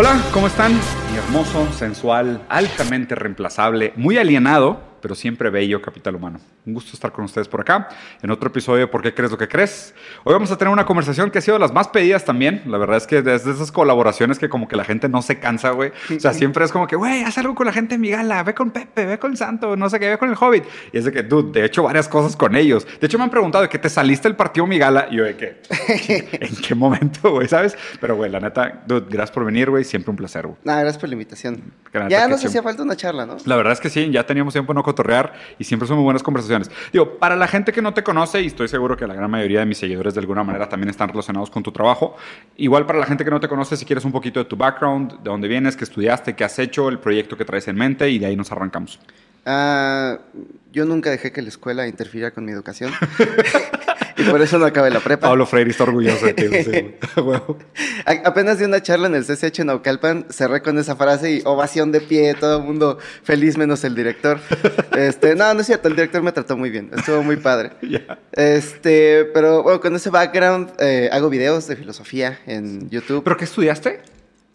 Hola, ¿cómo están? Mi hermoso, sensual, altamente reemplazable, muy alienado, pero siempre bello capital humano. Un gusto estar con ustedes por acá en otro episodio de ¿Por qué crees lo que crees? Hoy vamos a tener una conversación que ha sido de las más pedidas también. La verdad es que desde esas colaboraciones que como que la gente no se cansa, güey. O sea, siempre es como que, güey, haz algo con la gente de mi gala, ve con Pepe, ve con el Santo, no sé qué, ve con el Hobbit. Y es de que, dude, de hecho varias cosas con ellos. De hecho me han preguntado de que te saliste del partido mi gala y yo de que, ¿en qué momento, güey? ¿Sabes? Pero, güey, la neta, dude, gracias por venir, güey. Siempre un placer, güey. Nada, gracias por la invitación. La Ya nos siempre- hacía falta una charla, ¿no? La verdad es que sí, ya teníamos tiempo de no cotorrear y siempre son muy buenas conversaciones. Digo, para la gente que no te conoce, y estoy seguro que la gran mayoría de mis seguidores de alguna manera también están relacionados con tu trabajo, igual para la gente que no te conoce, si quieres un poquito de tu background, de dónde vienes, qué estudiaste, qué has hecho, el proyecto que traes en mente y de ahí nos arrancamos. Ah, yo nunca dejé que la escuela interfiriera con mi educación. por eso no acabé la prepa. Pablo Freire está orgulloso de ti. sí, Apenas di una charla en el CCH Naucalpan, cerré con esa frase y ovación de pie, todo el mundo feliz menos el director. Este, no, no es cierto, el director me trató muy bien, estuvo muy padre. Este, pero bueno, con ese background eh, hago videos de filosofía en YouTube. ¿Pero qué estudiaste?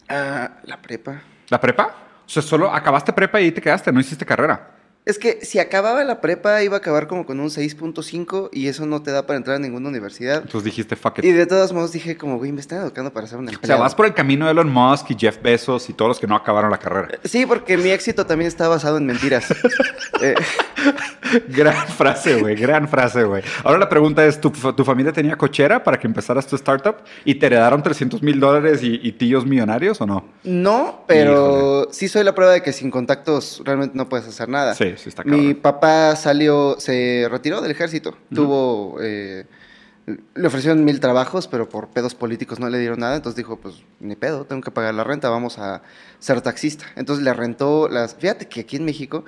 Ah, la prepa. ¿La prepa? O sea, solo acabaste prepa y ahí te quedaste, no hiciste carrera. Es que si acababa la prepa iba a acabar como con un 6.5 y eso no te da para entrar a ninguna universidad. Entonces dijiste, fuck it. Y de todos modos dije como, güey, me están educando para ser un O sea, vas por el camino de Elon Musk y Jeff Bezos y todos los que no acabaron la carrera. Sí, porque mi éxito también está basado en mentiras. Eh, Gran frase, güey, gran frase, güey. Ahora la pregunta es, ¿tu, tu familia tenía cochera para que empezaras tu startup y te heredaron 300 mil dólares y, y tíos millonarios o no? no, pero sí soy la prueba de que sin contactos realmente no puedes hacer nada. Sí, sí está Mi papá salió, se retiró del ejército. Tuvo, eh, le ofrecieron mil trabajos, pero por pedos políticos no le dieron nada. Entonces dijo, pues ni pedo, tengo que pagar la renta, vamos a ser taxista. Entonces le rentó las... Fíjate que aquí en México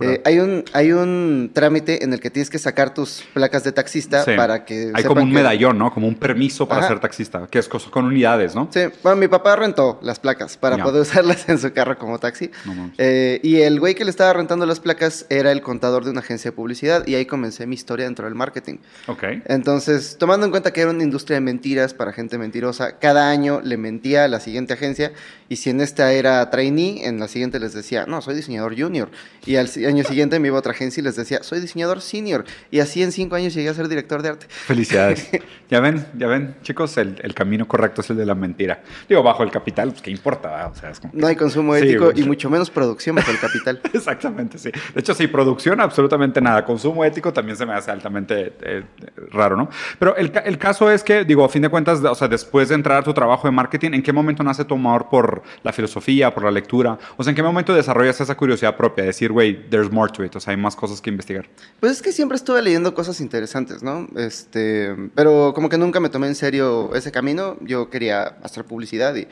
eh, hay, un, hay un trámite en el que tienes que sacar tus placas de taxista Sí. para que... Hay como un que- medallón, ¿no? Como un permiso para Ajá. ser taxista, que es cosa- con unidades, ¿no? Sí, bueno, mi papá rentó las placas para poder usarlas en su carro como taxi. No. Eh, y el güey que le estaba rentando las placas era el contador de una agencia de publicidad y ahí comencé mi historia dentro del marketing. Ok. Entonces, tomando en cuenta que era una industria de mentiras para gente mentirosa, cada año le mentía a la siguiente agencia y si en esta era trainee, en la siguiente les decía, no, soy diseñador junior. Y al año siguiente me iba a otra agencia y les decía, soy diseñador senior. Y así en cinco años llegué a ser director de arte. Felicidades. ya ven, ya ven, chicos, el, el camino correcto es el de la mentira. Digo, bajo el capital, pues qué importa, ¿verdad? O sea, es como... No hay consumo ético y mucho menos producción bajo el capital. Exactamente, sí. De hecho, sí, producción, absolutamente nada. Consumo ético también se me hace altamente eh, raro, ¿no? Pero el, el caso es que, digo, a fin de cuentas, o sea, después de entrar a tu trabajo de marketing, ¿en qué momento nace tu amor por la filosofía, por la lectura? O sea, ¿en qué momento desarrollas esa curiosidad propia? De decir, güey, there's more to it, o sea, hay más cosas que investigar. Pues es que siempre estuve leyendo cosas interesantes, ¿no? Este, pero como que nunca me tomé en serio ese camino. Yo quería hacer publicidad y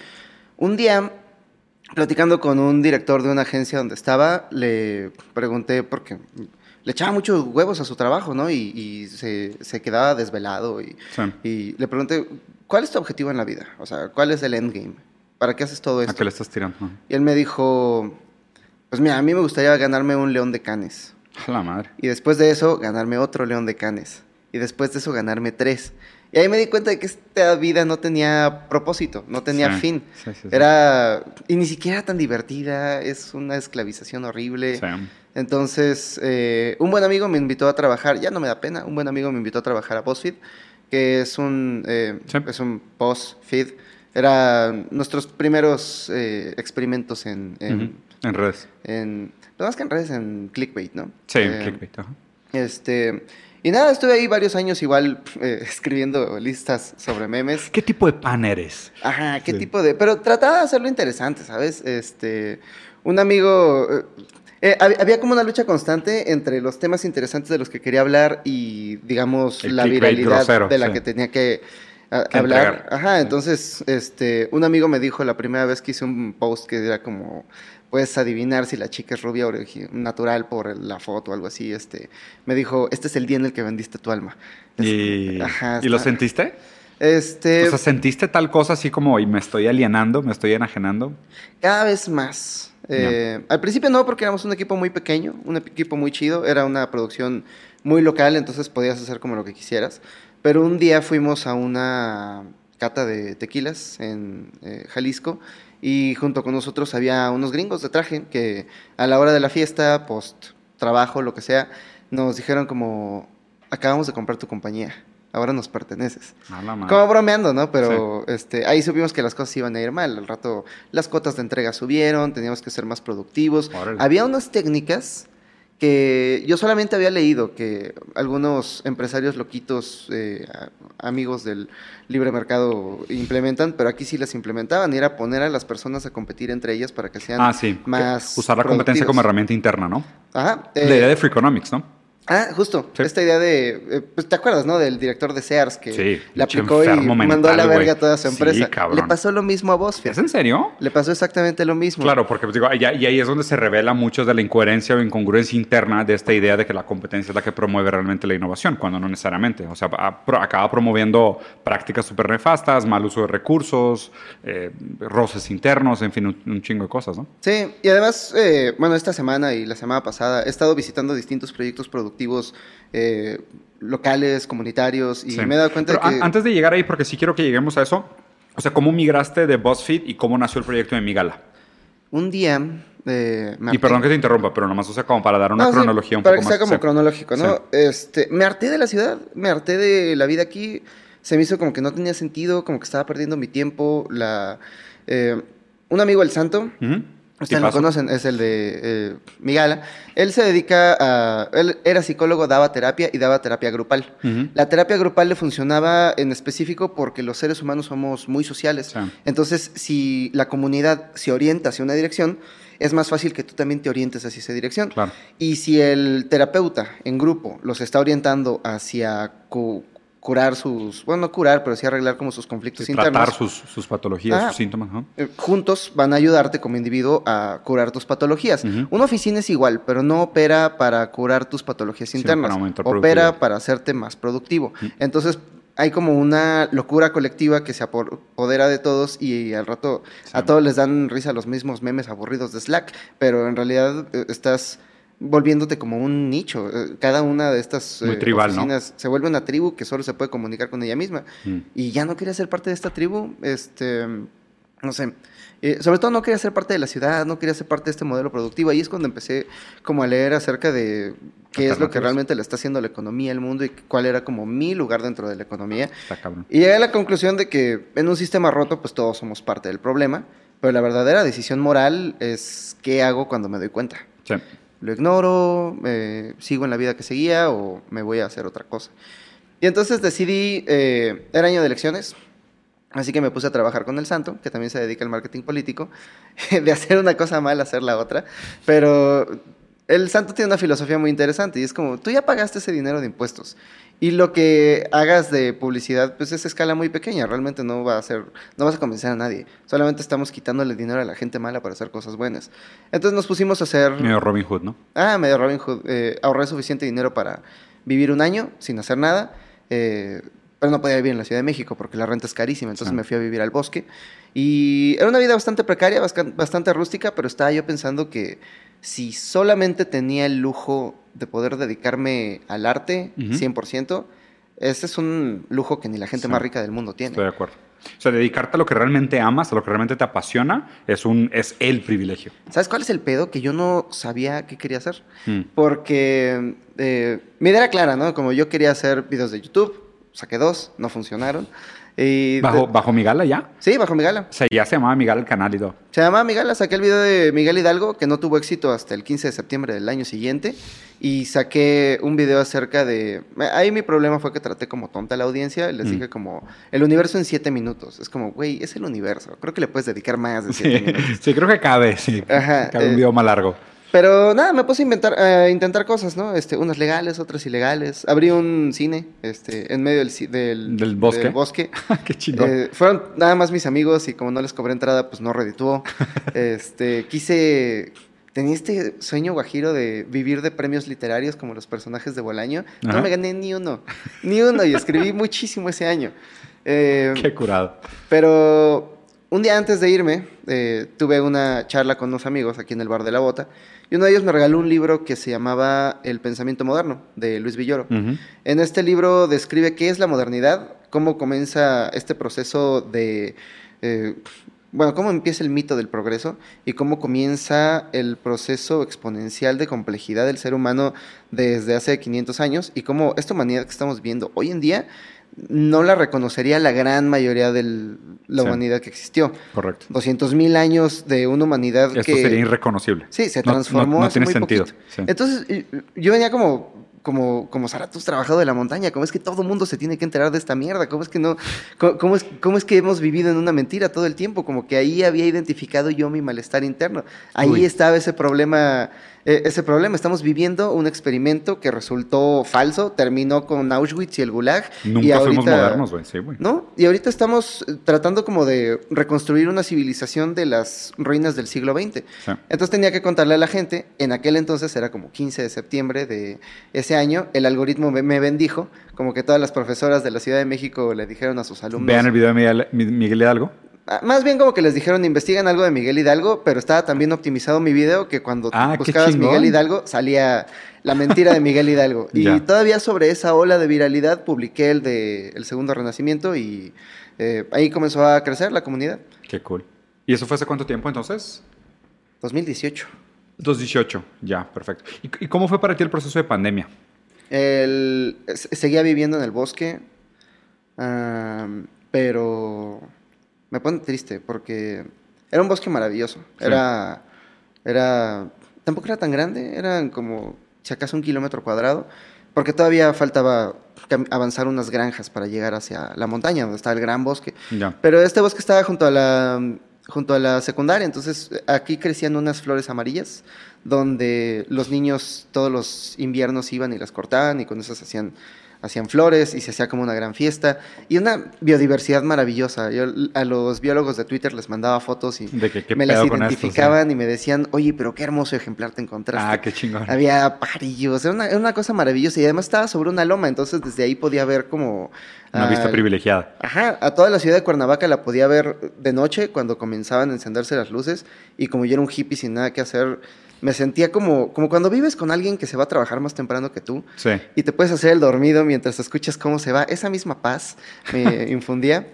un día, platicando con un director de una agencia donde estaba, le pregunté porque le echaba muchos huevos a su trabajo, ¿no? Y, y se, se quedaba desvelado y, Sí. y le pregunté, ¿cuál es tu objetivo en la vida? O sea, ¿cuál es el endgame? ¿Para qué haces todo ¿A esto? qué le estás tirando? Y él me dijo, pues mira, a mí me gustaría ganarme un león de canes. A la madre. Y después de eso, ganarme otro león de canes. Y después de eso, ganarme tres. Y ahí me di cuenta de que esta vida no tenía propósito, no tenía Sí, fin. sí, sí, sí. Era. Y ni siquiera tan divertida, es una esclavización horrible. Entonces, eh, un buen amigo me invitó a trabajar, ya no me da pena, un buen amigo me invitó a trabajar a BuzzFeed, que es un, eh, Sí. es un BuzzFeed. Era nuestros primeros eh, experimentos en, en, redes. en- no más que en redes, en clickbait, ¿no? Sí, en Eh, clickbait. ajá. Este, y nada, estuve ahí varios años igual eh, escribiendo listas sobre memes. ¿Qué tipo de pan eres? Ajá, qué Sí. tipo de... Pero trataba de hacerlo interesante, ¿sabes? Este, un amigo... eh, hab- había como una lucha constante entre los temas interesantes de los que quería hablar y, digamos, El la viralidad grosero, de la sí. que tenía que, a- Que hablar. entregar. Ajá, entonces, este, un amigo me dijo la primera vez que hice un post que era como, puedes adivinar si la chica es rubia o natural por la foto o algo así, este, me dijo, este es el día en el que vendiste tu alma. Es- ¿Y, Ajá, ¿y lo sentiste? Este, O sea, ¿sentiste tal cosa así como y me estoy alienando, me estoy enajenando? cada vez más. Eh, Al principio no, porque éramos un equipo muy pequeño, un equipo muy chido, era una producción muy local, entonces podías hacer como lo que quisieras. Pero un día fuimos a una cata de tequilas en eh, Jalisco y junto con nosotros había unos gringos de traje que a la hora de la fiesta, post trabajo, lo que sea, nos dijeron como, acabamos de comprar tu compañía, ahora nos perteneces. Como bromeando, ¿no? Pero este, ahí supimos que las cosas iban a ir mal. Al rato las cuotas de entrega subieron, teníamos que ser más productivos. Había unas técnicas que yo solamente había leído que algunos empresarios loquitos, eh, amigos del libre mercado, implementan, pero aquí sí las implementaban y era poner a las personas a competir entre ellas para que sean ah, sí. más. Usar la competencia como herramienta interna, ¿no? Ajá. la idea de Free Economics, ¿no? Ah, justo. Esta idea de. Eh, pues te acuerdas, ¿no? Del director de Sears que le aplicó y mandó a la verga a toda su empresa. Le pasó lo mismo a vos, ¿Es en serio? Le pasó exactamente lo mismo. Claro, porque pues, digo, y ahí es donde se revela mucho de la incoherencia o incongruencia interna de esta idea de que la competencia es la que promueve realmente la innovación, cuando no necesariamente. O sea, acaba promoviendo prácticas súper nefastas, mal uso de recursos, eh, roces internos, en fin, un, chingo de cosas, ¿no? Sí, y además, eh, bueno, esta semana y la semana pasada he estado visitando distintos proyectos productivos eh, locales, comunitarios, y me he dado cuenta de que... Antes de llegar ahí, porque sí quiero que lleguemos a eso, o sea, ¿cómo migraste de BuzzFeed y cómo nació el proyecto de Migala? Un día... Eh, y perdón que te interrumpa, pero nomás, o sea, como para dar una cronología un para poco que sea como cronológico, ¿no? Este, me harté de la ciudad, me harté de la vida aquí, se me hizo como que no tenía sentido, como que estaba perdiendo mi tiempo, la... Eh, un amigo, el Santo, Ustedes lo conocen, es el de eh, Migala. Él se dedica a. Él era psicólogo, daba terapia y daba terapia grupal. La terapia grupal le funcionaba en específico porque los seres humanos somos muy sociales. Entonces, si la comunidad se orienta hacia una dirección, es más fácil que tú también te orientes hacia esa dirección. Y si el terapeuta en grupo los está orientando hacia curar sus, bueno, no curar, pero sí arreglar como sus conflictos internos. Tratar sus, sus patologías, sus síntomas. ¿no? Eh, juntos van a ayudarte como individuo a curar tus patologías. Una oficina es igual, pero no opera para curar tus patologías internas. opera para hacerte más productivo. Entonces, hay como una locura colectiva que se apodera de todos y al rato a todos les dan risa los mismos memes aburridos de Slack, pero en realidad eh, estás volviéndote como un nicho. Eh, cada una de estas Muy eh, oficinas se vuelve una tribu que solo se puede comunicar con ella misma. Mm. Y ya no quería ser parte de esta tribu, este, no sé. Eh, sobre todo no quería ser parte de la ciudad, no quería ser parte de este modelo productivo. Ahí es cuando empecé como a leer acerca de qué es lo que realmente le está haciendo la economía al mundo y cuál era como mi lugar dentro de la economía. Y llegué a la conclusión de que en un sistema roto pues todos somos parte del problema, pero la verdadera decisión moral es qué hago cuando me doy cuenta. Sí lo ignoro, sigo en la vida que seguía o me voy a hacer otra cosa. Y entonces decidí, eh, era año de elecciones, así que me puse a trabajar con el santo, que también se dedica al marketing político, de hacer una cosa mal, hacer la otra, pero el santo tiene una filosofía muy interesante y es como, tú ya pagaste ese dinero de impuestos y lo que hagas de publicidad, pues es escala muy pequeña, realmente no va a ser, no vas a convencer a nadie, solamente estamos quitándole dinero a la gente mala para hacer cosas buenas. Entonces nos pusimos a hacer... Medio Robin Hood, ¿no? Ah, medio Robin Hood. Eh, ahorré suficiente dinero para vivir un año sin hacer nada, eh, pero no podía vivir en la Ciudad de México porque la renta es carísima, entonces me fui a vivir al bosque. Y era una vida bastante precaria, bastante rústica, pero estaba yo pensando que si solamente tenía el lujo de poder dedicarme al arte 100%, ese es un lujo que ni la gente más rica del mundo tiene. Estoy de acuerdo. O sea, dedicarte a lo que realmente amas, a lo que realmente te apasiona, es, un, es el privilegio. ¿Sabes cuál es el pedo? Que yo no sabía qué quería hacer. Mm. Porque eh, mi idea era clara, ¿no? Como yo quería hacer videos de YouTube, saqué dos, no funcionaron. ¿Bajo, ¿Bajo Migala ya? Sí, bajo Migala. O sea, ya se llamaba Migala el canal y todo. Se llamaba Migala, saqué el video de Miguel Hidalgo, que no tuvo éxito hasta el 15 de septiembre del año siguiente. Y saqué un video acerca de... Ahí mi problema fue que traté como tonta la audiencia. Les mm. dije como, el universo en siete minutos. Es como, güey, es el universo. Creo que le puedes dedicar más de siete minutos. Sí, creo que cabe, sí. Ajá, cabe un eh, video más largo. Pero nada, me puse a inventar, intentar cosas, ¿no? Este, unas legales, otras ilegales. Abrí un cine, este, en medio del, del, bosque. Del bosque. Qué chido. Eh, fueron nada más mis amigos y como no les cobré entrada, pues no redituó. este, quise, tenía este sueño guajiro de vivir de premios literarios como los personajes de Bolaño. No me gané ni uno, ni uno y escribí muchísimo ese año. Eh, Qué curado. Pero un día antes de irme, eh, tuve una charla con unos amigos aquí en el bar de la bota y uno de ellos me regaló un libro que se llamaba El pensamiento moderno, de Luis Villoro. En este libro describe qué es la modernidad, cómo comienza este proceso de... eh, bueno, cómo empieza el mito del progreso y cómo comienza el proceso exponencial de complejidad del ser humano desde hace 500 años y cómo esta humanidad que estamos viendo hoy en día no la reconocería la gran mayoría de la Sí. humanidad que existió. Correcto. 200 mil años de una humanidad Esto que... sería irreconocible. Sí, se No- transformó. No, no hace tiene muy sentido. Sí. Entonces, yo venía como, como, como Zaratustra bajado de la montaña. ¿Cómo es que todo mundo se tiene que enterar de esta mierda? ¿Cómo es que no? ¿Cómo, cómo es, cómo es que hemos vivido en una mentira todo el tiempo? Como que ahí había identificado yo mi malestar interno. Ahí Uy. estaba ese problema. Eh, ese problema, estamos viviendo un experimento que resultó falso, terminó con Auschwitz y el Gulag. Nunca y fuimos modernos, güey. Sí, güey. ¿No? Y ahorita estamos eh, tratando como de reconstruir una civilización de las ruinas del siglo XX. Sí. Entonces tenía que contarle a la gente, en aquel entonces era como 15 de septiembre de ese año, el algoritmo me, bendijo, como que todas las profesoras de la Ciudad de México le dijeron a sus alumnos... Vean el video de Miguel, Mi- Miguel Hidalgo. Ah, Más bien como que les dijeron, investigan algo de Miguel Hidalgo, pero estaba tan bien optimizado mi video que cuando Ah, buscabas. Miguel Hidalgo salía la mentira de Miguel Hidalgo. y Ya. todavía sobre esa ola de viralidad publiqué el de El Segundo Renacimiento y eh, ahí comenzó a crecer la comunidad. Qué cool. ¿Y eso fue hace cuánto tiempo entonces? 2018. 2018. Ya, perfecto. ¿Y, y cómo fue para ti el proceso de pandemia? El- se- seguía viviendo en el bosque, pero me pone triste porque era un bosque maravilloso. Sí. Era, era, tampoco era tan grande, eran como si acaso un kilómetro cuadrado, porque todavía faltaba avanzar unas granjas para llegar hacia la montaña donde está el gran bosque. Ya. Pero este bosque estaba junto a la junto a la secundaria, entonces aquí crecían unas flores amarillas donde los niños todos los inviernos iban y las cortaban y con esas hacían hacían flores y se hacía como una gran fiesta y una biodiversidad maravillosa. Yo a los biólogos de Twitter les mandaba fotos y De que qué me las esto, sí. identificaban y me decían, "Oye, pero qué hermoso ejemplar te encontraste." Ah, qué chingón. Había pajarillos, era una, era una cosa maravillosa y además estaba sobre una loma, entonces desde ahí podía ver como Una vista privilegiada. Ajá, a toda la ciudad de Cuernavaca la podía ver de noche cuando comenzaban a encenderse las luces y como yo era un hippie sin nada que hacer, me sentía como, como cuando vives con alguien que se va a trabajar más temprano que tú Sí. y te puedes hacer el dormido mientras escuchas cómo se va. Esa misma paz me infundía.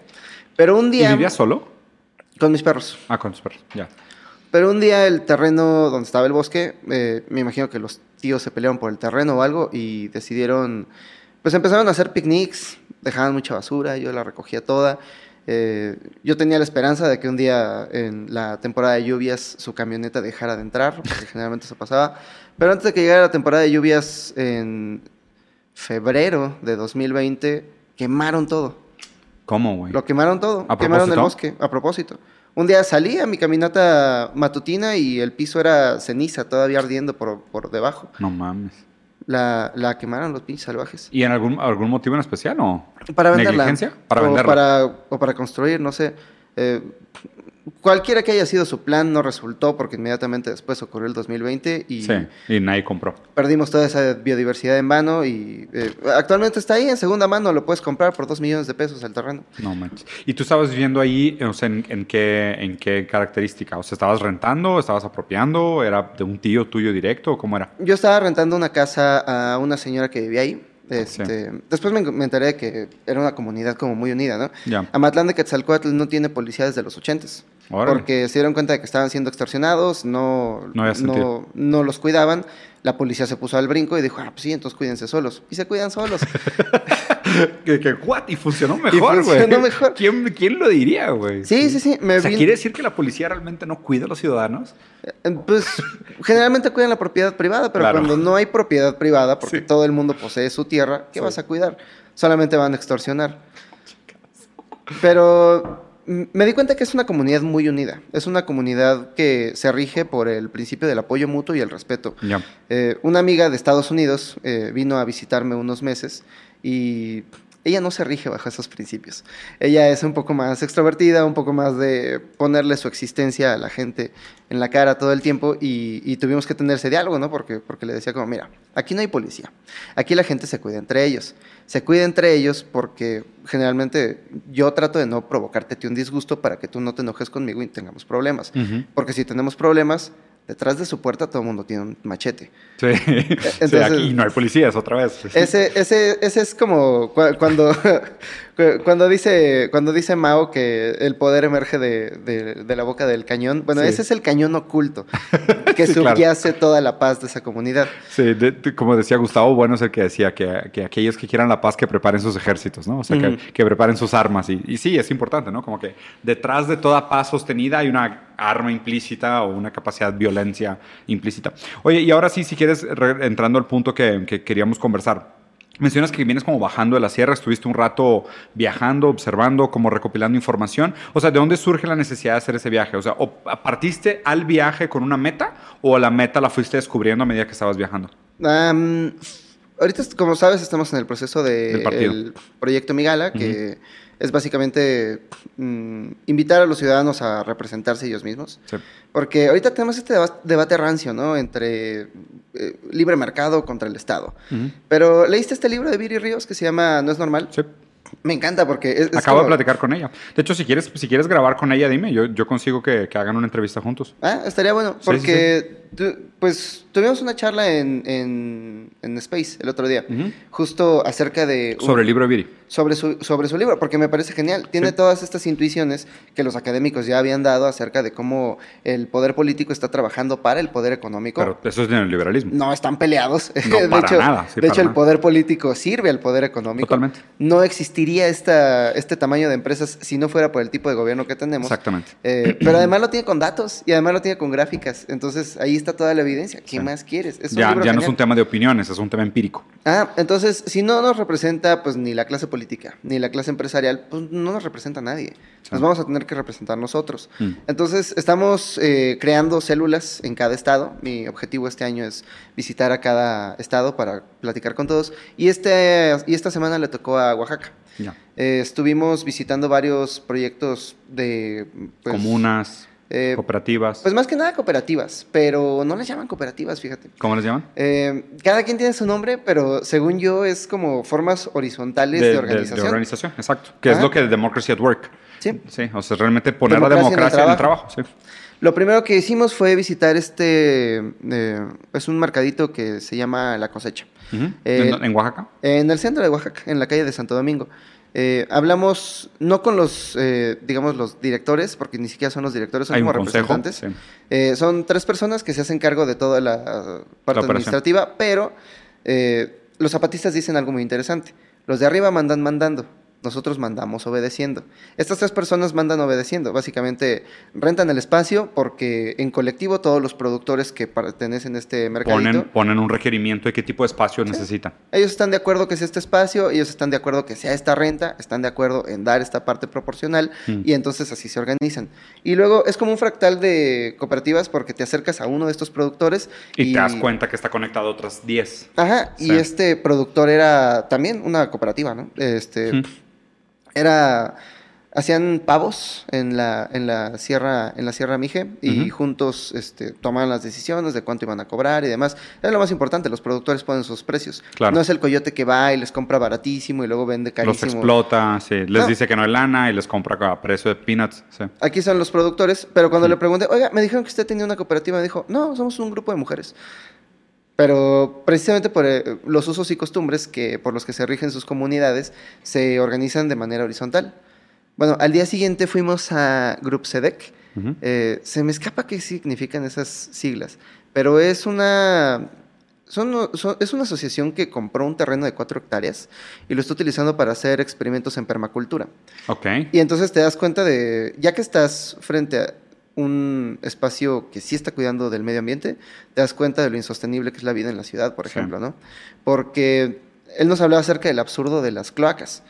Pero un ¿Y día... vivías solo? Con mis perros. Ah, con tus perros. Ya. Pero un día el terreno donde estaba el bosque, eh, me imagino que los tíos se pelearon por el terreno o algo y decidieron, pues empezaron a hacer picnics, dejaban mucha basura, yo la recogía toda. Eh, yo tenía la esperanza de que un día en la temporada de lluvias su camioneta dejara de entrar, porque generalmente eso pasaba. Pero antes de que llegara la temporada de lluvias en febrero de 2020, quemaron todo. ¿Cómo, güey? Lo quemaron todo. ¿A quemaron el bosque, a propósito. Un día salí a mi caminata matutina y el piso era ceniza, todavía ardiendo por, por debajo. No mames. La, la quemaron los pinches salvajes. ¿Y en algún, algún motivo en especial o? Para venderla. ¿Negligencia? Para o venderla. Para, o para construir, no sé. Eh, cualquiera que haya sido su plan no resultó porque inmediatamente después ocurrió el 2020 y Sí, y nadie compró. perdimos toda esa biodiversidad en vano y eh, actualmente está ahí en segunda mano, lo puedes comprar por dos millones de pesos el terreno. No manches. ¿Y tú estabas viviendo ahí, o sea, en, en qué, en qué característica? O sea, ¿estabas rentando? ¿Estabas apropiando? ¿Era de un tío tuyo directo? ¿Cómo era? Yo estaba rentando una casa a una señora que vivía ahí. Este, Después me, me enteré que era una comunidad como muy unida, ¿no? Ya. Amatlán de Quetzalcóatl no tiene policía desde los ochentas. Porque se dieron cuenta de que estaban siendo extorsionados, no, No no los cuidaban. La policía se puso al brinco y dijo, ah, pues sí, entonces cuídense solos. Y se cuidan solos. que, que, what? Y funcionó mejor, güey. funcionó mejor. ¿Quién, ¿Quién lo diría, güey? Sí, sí, sí. Me O sea, vin- ¿quiere decir que la policía realmente no cuida a los ciudadanos? Eh, Pues generalmente cuidan la propiedad privada, pero Claro. cuando no hay propiedad privada, porque Sí. todo el mundo posee su tierra, ¿qué Sí. vas a cuidar? Solamente van a extorsionar. Pero me di cuenta que es una comunidad muy unida. Es una comunidad que se rige por el principio del apoyo mutuo y el respeto. Eh, una amiga de Estados Unidos eh, vino a visitarme unos meses y ella no se rige bajo esos principios. Ella es un poco más extrovertida, un poco más de ponerle su existencia a la gente en la cara todo el tiempo y, y tuvimos que tener ese diálogo, ¿no? Porque, porque le decía como, mira, aquí no hay policía, aquí la gente se cuida entre ellos. Se cuida entre ellos porque generalmente yo trato de no provocarte un disgusto para que tú no te enojes conmigo y tengamos problemas. Porque si tenemos problemas, detrás de su puerta todo el mundo tiene un machete. Sí, sí, aquí no hay policías otra vez. Ese, ese, ese es como cu- cuando, cuando, dice, cuando dice Mao que el poder emerge de, de- de la boca del cañón. Bueno, Sí. ese es el cañón oculto que Sí, claro. subyace toda la paz de esa comunidad. Sí, de- como decía Gustavo Bueno, es el que decía que, que aquellos que quieran la paz que preparen sus ejércitos, ¿no? O sea, que, que preparen sus armas. Y, y sí, es importante, ¿no? Como que detrás de toda paz sostenida hay una arma implícita o una capacidad de violencia implícita. Oye, y ahora sí, si quieres, re- entrando al punto que, que queríamos conversar. Mencionas que vienes como bajando de la sierra, estuviste un rato viajando, observando, como recopilando información. O sea, ¿de dónde surge la necesidad de hacer ese viaje? O sea, ¿o ¿partiste al viaje con una meta o la meta la fuiste descubriendo a medida que estabas viajando? Ahorita, como sabes, estamos en el proceso Del del proyecto Migala, que es básicamente mm, invitar a los ciudadanos a representarse ellos mismos. Sí. Porque ahorita tenemos este deba- debate rancio, ¿no? Entre eh, libre mercado contra el Estado. Pero leíste este libro de Viri Ríos que se llama No es normal. Sí. Me encanta porque es, es Acabo como- de platicar con ella. De hecho, si quieres, si quieres grabar con ella, dime. Yo, yo consigo que, que hagan una entrevista juntos. Ah, estaría bueno, Sí, porque pues tuvimos una charla en, en, en Space el otro día, justo acerca de... un- Sobre el libro de Viri. sobre su, sobre su libro, porque me parece genial. Tiene todas estas intuiciones que los académicos ya habían dado acerca de cómo el poder político está trabajando para el poder económico. Pero eso es neoliberalismo. no están peleados. No, de para hecho, nada, de hecho el poder político sirve al poder económico. Totalmente. No existiría esta, este tamaño de empresas si no fuera por el tipo de gobierno que tenemos. Exactamente. Eh, pero además lo tiene con datos y además lo tiene con gráficas. Entonces ahí está toda la evidencia. ¿Qué Sí. más quieres? Es Ya, ya no es un tema de opiniones, es un tema empírico. Ah, entonces, si no nos representa, pues ni la clase política, ni la clase empresarial, pues no nos representa nadie. Nos vamos a tener que representar nosotros. Mm. Entonces, estamos eh, creando células en cada estado. Mi objetivo este año es visitar a cada estado para platicar con todos. Y, este, y esta semana le tocó a Oaxaca. Ya. Eh, estuvimos visitando varios proyectos de... pues, Comunas, eh, cooperativas. Pues más que nada cooperativas, pero no les llaman cooperativas, fíjate. ¿Cómo les llaman? Eh, cada quien tiene su nombre, pero según yo es como formas horizontales de, organización. organización, exacto. Que es lo que es Democracy at Work. Sí. Sí, o sea, realmente poner la Democracia en el democracia en el trabajo. sí. Lo primero que hicimos fue visitar este, eh, es un mercadito que se llama La Cosecha. Eh, ¿En, en Oaxaca? en el centro de Oaxaca, en la calle de Santo Domingo. Eh, hablamos no con los, eh, digamos, los directores, porque ni siquiera son los directores, son como representantes. sí. Son tres personas que se hacen cargo de toda la parte administrativa, pero eh, los zapatistas dicen algo muy interesante. Los de arriba mandan mandando, nosotros mandamos obedeciendo. Estas tres personas mandan obedeciendo. Básicamente rentan el espacio porque en colectivo todos los productores que pertenecen a este mercadito, Ponen, ponen un requerimiento de qué tipo de espacio necesitan. ellos están de acuerdo que sea este espacio, ellos están de acuerdo que sea esta renta, están de acuerdo en dar esta parte proporcional Mm. y entonces así se organizan. Y luego es como un fractal de cooperativas porque te acercas a uno de estos productores Y, te das cuenta que está conectado a otras 10. Ajá, y Sí. este productor era también una cooperativa, ¿no? Este, Mm. Era hacían pavos en la en la sierra en la sierra Mije y juntos este tomaban las decisiones de cuánto iban a cobrar y demás. Es lo más importante, los productores ponen sus precios. Claro. No es el coyote que va y les compra baratísimo y luego vende Los carísimo. explota, sí, les No. dice que no hay lana y les compra a precio de peanuts. sí. Aquí son los productores, pero cuando Sí. le pregunté, oiga, me dijeron que usted tenía una cooperativa, me dijo, no, somos un grupo de mujeres. Pero precisamente por eh, los usos y costumbres que por los que se rigen sus comunidades se organizan de manera horizontal. Bueno, al día siguiente fuimos a Grup SEDEC. Eh, se me escapa qué significan esas siglas, pero es una, son- son- es una asociación que compró un terreno de cuatro hectáreas y lo está utilizando para hacer experimentos en permacultura. Ok. Y entonces te das cuenta de, ya que estás frente a un espacio que sí está cuidando del medio ambiente, te das cuenta de lo insostenible que es la vida en la ciudad, por Sí. ejemplo, ¿no? Porque él nos hablaba acerca del absurdo de las cloacas.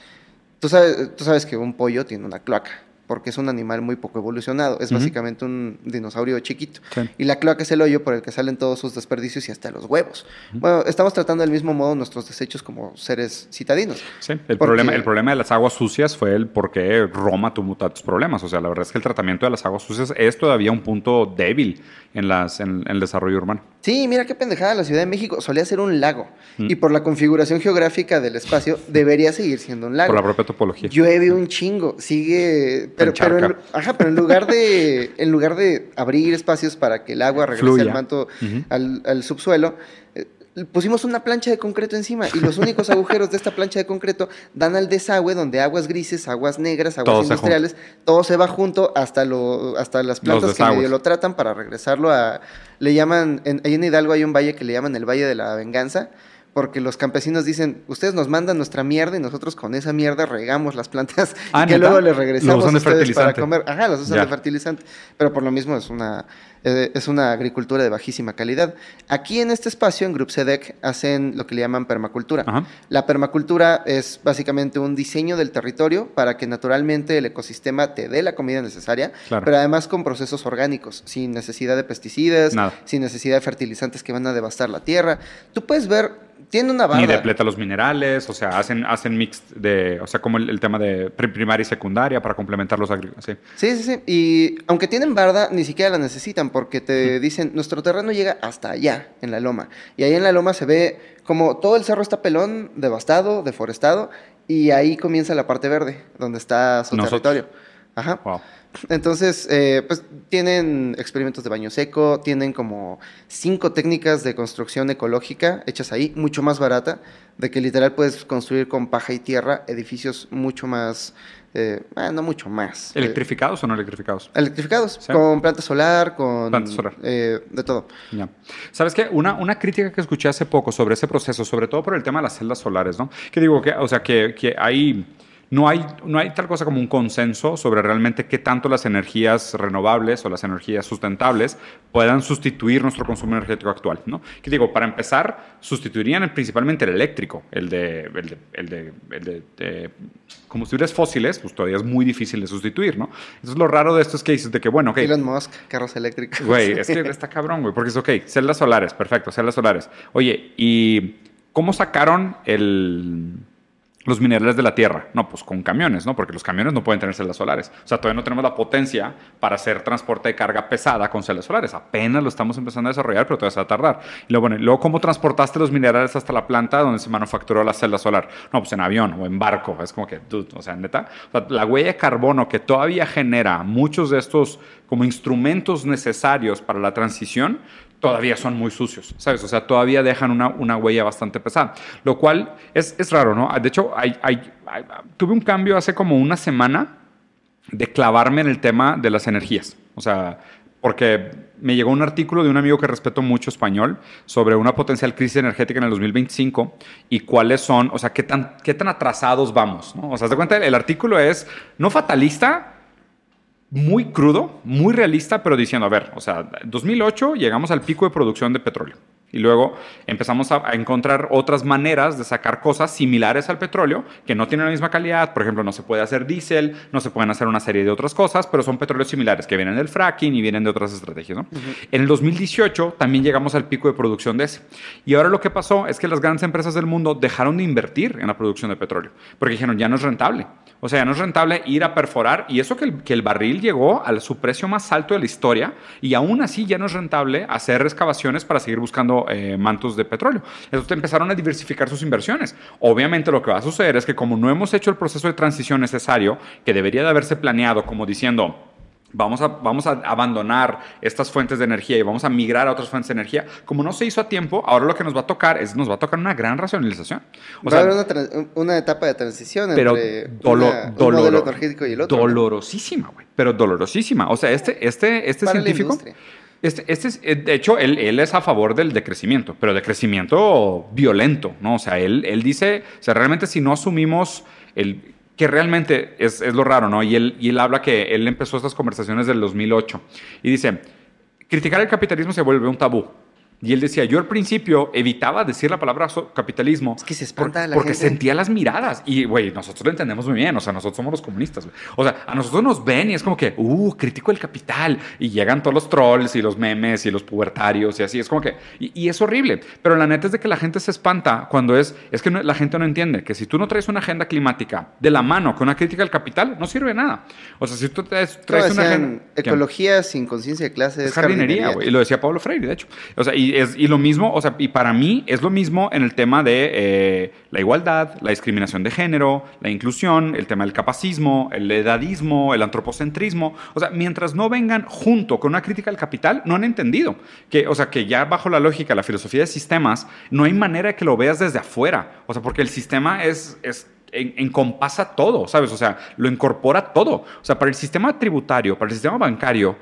Tú sabes, tú sabes que un pollo tiene una cloaca, porque es un animal muy poco evolucionado, es básicamente un dinosaurio chiquito. Sí. Y la cloaca es el hoyo por el que salen todos sus desperdicios y hasta los huevos. Bueno, estamos tratando del mismo modo nuestros desechos como seres citadinos. Sí, el Porque- problema, el problema de las aguas sucias fue el por qué Roma tuvo tantos problemas. O sea, la verdad es que el tratamiento de las aguas sucias es todavía un punto débil en, las, en, en el desarrollo urbano. Sí, mira qué pendejada la Ciudad de México. Solía ser un lago. Mm. Y por la configuración geográfica del espacio, debería seguir siendo un lago. Por la propia topología. Llueve un chingo. Sigue. Pero, pero ajá, pero en lugar de en lugar de abrir espacios para que el agua regrese al manto, al, al, subsuelo, eh, pusimos una plancha de concreto encima y los únicos agujeros de esta plancha de concreto dan al desagüe donde aguas grises, aguas negras, aguas industriales, todo se va junto hasta lo hasta las plantas que medio lo tratan para regresarlo a le llaman en, ahí en Hidalgo hay un valle que le llaman el Valle de la Venganza porque los campesinos dicen, ustedes nos mandan nuestra mierda y nosotros con esa mierda regamos las plantas y que luego les regresamos a ustedes para comer. Ajá, los usan de fertilizante. Pero por lo mismo es una, eh, es una agricultura de bajísima calidad. Aquí en este espacio, en Group SEDEC, hacen lo que le llaman permacultura. La permacultura es básicamente un diseño del territorio para que naturalmente el ecosistema te dé la comida necesaria, pero además con procesos orgánicos, sin necesidad de pesticidas, sin necesidad de fertilizantes que van a devastar la tierra. Tú puedes ver tiene una barra. Ni depleta los minerales, o sea, hacen, hacen mix de, o sea, como el, tema de primaria y secundaria para complementar los agrícolas. Sí. sí, sí, sí. Y aunque tienen barda, ni siquiera la necesitan porque te dicen, nuestro terreno llega hasta allá, en la loma. Y ahí en la loma se ve como todo el cerro está pelón, devastado, deforestado, y ahí comienza la parte verde, donde está su territorio. Ajá. Wow. Entonces, eh, pues tienen experimentos de baño seco, tienen como cinco técnicas de construcción ecológica hechas ahí, mucho más barata, de que literal puedes construir con paja y tierra edificios mucho más, eh, ah, no mucho más. Eh, ¿Electrificados o no electrificados? Electrificados, con planta solar, con... Planta solar. de todo. Ya. ¿Sabes qué? Una, una crítica que escuché hace poco sobre ese proceso, sobre todo por el tema de las celdas solares, ¿no? Que digo que, o sea, que, que hay no hay, no hay tal cosa como un consenso sobre realmente qué tanto las energías renovables o las energías sustentables puedan sustituir nuestro consumo energético actual. ¿no? Que digo, para empezar, sustituirían principalmente el eléctrico, el de, el de, el de, combustibles fósiles, pues todavía es muy difícil de sustituir, ¿no? Entonces lo raro de esto es que dices de que, bueno, ok. Elon Musk, carros eléctricos. Güey, es que está cabrón, güey, porque es, ok, celdas solares, perfecto, celdas solares. Oye, ¿y cómo sacaron el los minerales de la tierra. No, pues con camiones, ¿no? Porque los camiones no pueden tener celdas solares. O sea, todavía no tenemos la potencia para hacer transporte de carga pesada con celdas solares. Apenas lo estamos empezando a desarrollar, pero todavía se va a tardar. Y luego, ¿cómo transportaste los minerales hasta la planta donde se manufacturó la celda solar? No, pues en avión o en barco. Es como que, o sea, neta. la huella de carbono que todavía genera muchos de estos como instrumentos necesarios para la transición, todavía son muy sucios, ¿sabes? O sea, todavía dejan una, una huella bastante pesada, lo cual es, es raro, ¿no? De hecho, tuve un cambio hace como una semana de clavarme en el tema de las energías, o sea, porque me llegó un artículo de un amigo que respeto mucho español sobre una potencial crisis energética en el 2025 y cuáles son, o sea, qué tan, qué tan atrasados vamos, ¿no? O sea, de cuenta, el artículo es no fatalista, muy crudo, muy realista, pero diciendo, a ver, o sea, 2008 llegamos al pico de producción de petróleo. Y luego empezamos a, encontrar otras maneras de sacar cosas similares al petróleo que no tienen la misma calidad. Por ejemplo, no se puede hacer diésel, no se pueden hacer una serie de otras cosas, pero son petróleos similares que vienen del fracking y vienen de otras estrategias. En el 2018 también llegamos al pico de producción de ese. Y ahora lo que pasó es que las grandes empresas del mundo dejaron de invertir en la producción de petróleo porque dijeron ya no es rentable. O sea, ya no es rentable ir a perforar y eso que el, que el barril llegó a su precio más alto de la historia y aún así ya no es rentable hacer excavaciones para seguir buscando eh, mantos de petróleo. Entonces empezaron a diversificar sus inversiones. Obviamente lo que va a suceder es que como no hemos hecho el proceso de transición necesario que debería de haberse planeado como diciendo, vamos a, vamos a abandonar estas fuentes de energía y vamos a migrar a otras fuentes de energía. Como no se hizo a tiempo, ahora lo que nos va a tocar es, nos va a tocar una gran racionalización. O va a haber una, etapa de transición pero entre energético y el otro. Dolorosísima, güey. Pero dolorosísima. O sea, este, este, este científico... Este, este es, eh, de hecho, él, es a favor del decrecimiento, pero decrecimiento violento, ¿no? O sea, él, él dice, o sea, realmente si no asumimos el, que realmente es, es, lo raro, ¿no? Y él, y él habla que él empezó estas conversaciones del 2008 y dice, criticar el capitalismo se vuelve un tabú. Y él decía, yo al principio evitaba decir la palabra capitalismo. Es que se espanta la Porque sentía las miradas. Y, güey, nosotros lo entendemos muy bien. O sea, nosotros somos los comunistas. O sea, a nosotros nos ven y es como que, uh, crítico el capital. Y llegan todos los trolls y los memes y los pubertarios y así. Es como que, y, es horrible. Pero la neta es de que la gente se espanta cuando es, es que la gente no entiende que si tú no traes una agenda climática de la mano con una crítica al capital, no sirve nada. O sea, si tú traes, una agenda... Ecología sin conciencia de clase es jardinería, güey. Y lo decía Pablo Freire, de hecho. O sea, y Y, es, y lo mismo, o sea, y para mí es lo mismo en el tema de eh, la igualdad, la discriminación de género, la inclusión, el tema del capacismo, el edadismo, el antropocentrismo. O sea, mientras no vengan junto con una crítica al capital, no han entendido. Que, o sea, que ya bajo la lógica, la filosofía de sistemas, no hay manera de que lo veas desde afuera. O sea, porque el sistema es, es encompasa todo, ¿sabes? O sea, lo incorpora todo. O sea, para el sistema tributario, para el sistema bancario,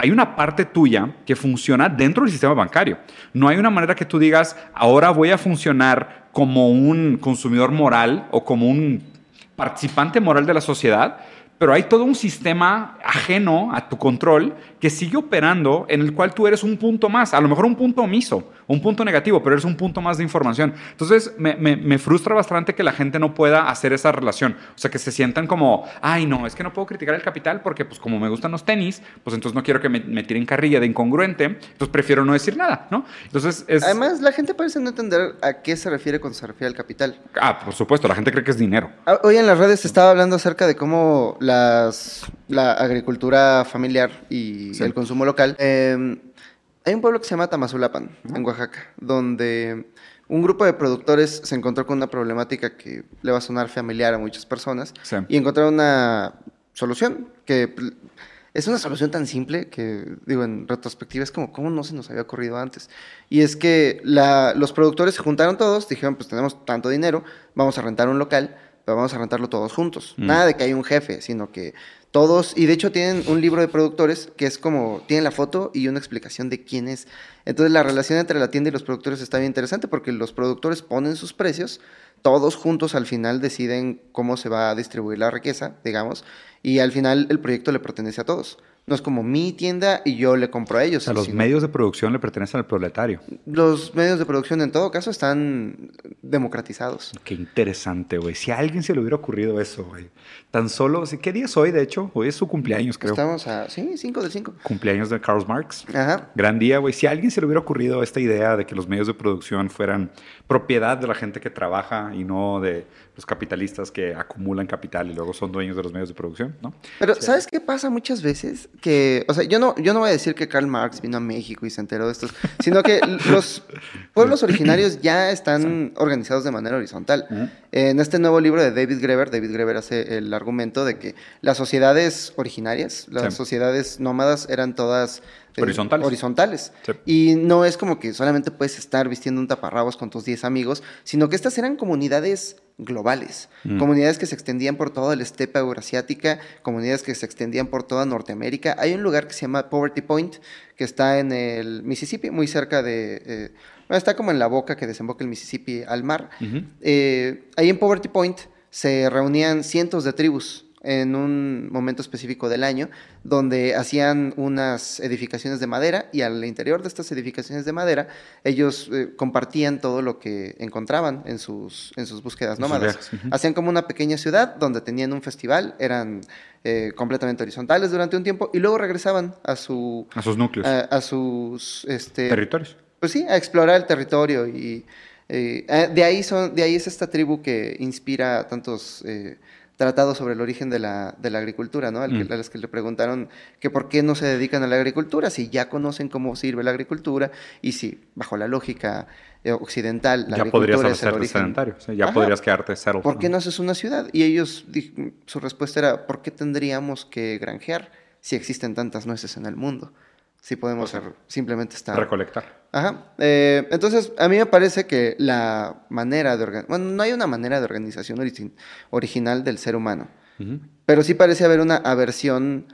hay una parte tuya que funciona dentro del sistema bancario. No hay una manera que tú digas, ahora voy a funcionar como un consumidor moral o como un participante moral de la sociedad, pero hay todo un sistema ajeno a tu control que sigue operando en el cual tú eres un punto más, a lo mejor un punto omiso, un punto negativo, pero eres un punto más de información. Entonces me, me, frustra bastante que la gente no pueda hacer esa relación, o sea, que se sientan como, ay, no, es que no puedo criticar el capital porque pues como me gustan los tenis, pues entonces no quiero que me, me tiren carrilla de incongruente, entonces prefiero no decir nada, ¿no? Entonces es... Además, la gente parece no entender a qué se refiere cuando se refiere al capital. Ah, por supuesto, la gente cree que es dinero. Ah, hoy en las redes se estaba hablando acerca de cómo las, la agricultura familiar y el consumo local. Em, hay un pueblo que se llama Tamazulapan, en Oaxaca, donde un grupo de productores se encontró con una problemática que le va a sonar familiar a muchas personas y encontraron una solución que es una solución tan simple que, digo, en retrospectiva es como, ¿cómo no se nos había ocurrido antes? Y es que los productores se juntaron todos, dijeron, pues tenemos tanto dinero, vamos a rentar un local, pero vamos a rentarlo todos juntos. Mm. Nada de que hay un jefe, sino que todos, y de hecho tienen un libro de productores que es como, tienen la foto y una explicación de quién es. Entonces la relación entre la tienda y los productores está bien interesante porque los productores ponen sus precios, todos juntos al final deciden cómo se va a distribuir la riqueza, digamos, y al final el proyecto le pertenece a todos. No es como mi tienda y yo le compro a ellos. O sea, los medios de producción le pertenecen al proletario. Los medios de producción en todo caso están democratizados. Qué interesante, güey. Si a alguien se le hubiera ocurrido eso, güey. Tan solo, ¿qué día es hoy, de hecho? Hoy es su cumpleaños, creo. Estamos a, sí, 5 de 5. Cumpleaños de Karl Marx. Ajá. Gran día, güey. Si a alguien se le hubiera ocurrido esta idea de que los medios de producción fueran propiedad de la gente que trabaja y no de los capitalistas que acumulan capital y luego son dueños de los medios de producción, ¿no? Pero, ¿sabes qué pasa muchas veces? Que, o sea, yo no, yo no voy a decir que Karl Marx vino a México y se enteró de esto, sino que los pueblos originarios ya están organizados de manera horizontal. En este nuevo libro de David Greber, David Greber hace el argumento de que las sociedades originarias, las sociedades nómadas eran todas eh, horizontales. horizontales. Y no es como que solamente puedes estar vistiendo un taparrabos con tus 10 amigos, sino que estas eran comunidades globales, mm. comunidades que se extendían por toda la estepa eurasiática, comunidades que se extendían por toda Norteamérica. Hay un lugar que se llama Poverty Point, que está en el Mississippi, muy cerca de... Eh, está como en la boca que desemboca el Mississippi al mar. Eh, ahí en Poverty Point se reunían cientos de tribus en un momento específico del año, donde hacían unas edificaciones de madera y al interior de estas edificaciones de madera ellos eh, compartían todo lo que encontraban en sus, en sus búsquedas nómadas. Hacían como una pequeña ciudad donde tenían un festival, eran eh, completamente horizontales durante un tiempo y luego regresaban a, su, a sus núcleos. A, sus... Este, Territorios. Pues sí, a explorar el territorio y... Eh, de, ahí son, de ahí es esta tribu que inspira a tantos tratado sobre el origen de la, de la agricultura, ¿no? Al que, mm. A los que le preguntaron que por qué no se dedican a la agricultura, si ya conocen cómo sirve la agricultura y si, bajo la lógica eh, occidental, la ya agricultura podrías es el sedentario, ya podrías quedarte cero. ¿Por qué no haces una ciudad? Y ellos, su respuesta era, ¿por qué tendríamos que granjear si existen tantas nueces en el mundo? Si podemos simplemente estar... Recolectar. Ajá. Eh, entonces, a mí me parece que la manera de organizar... Bueno, no hay una manera de organización original del ser humano, pero sí parece haber una aversión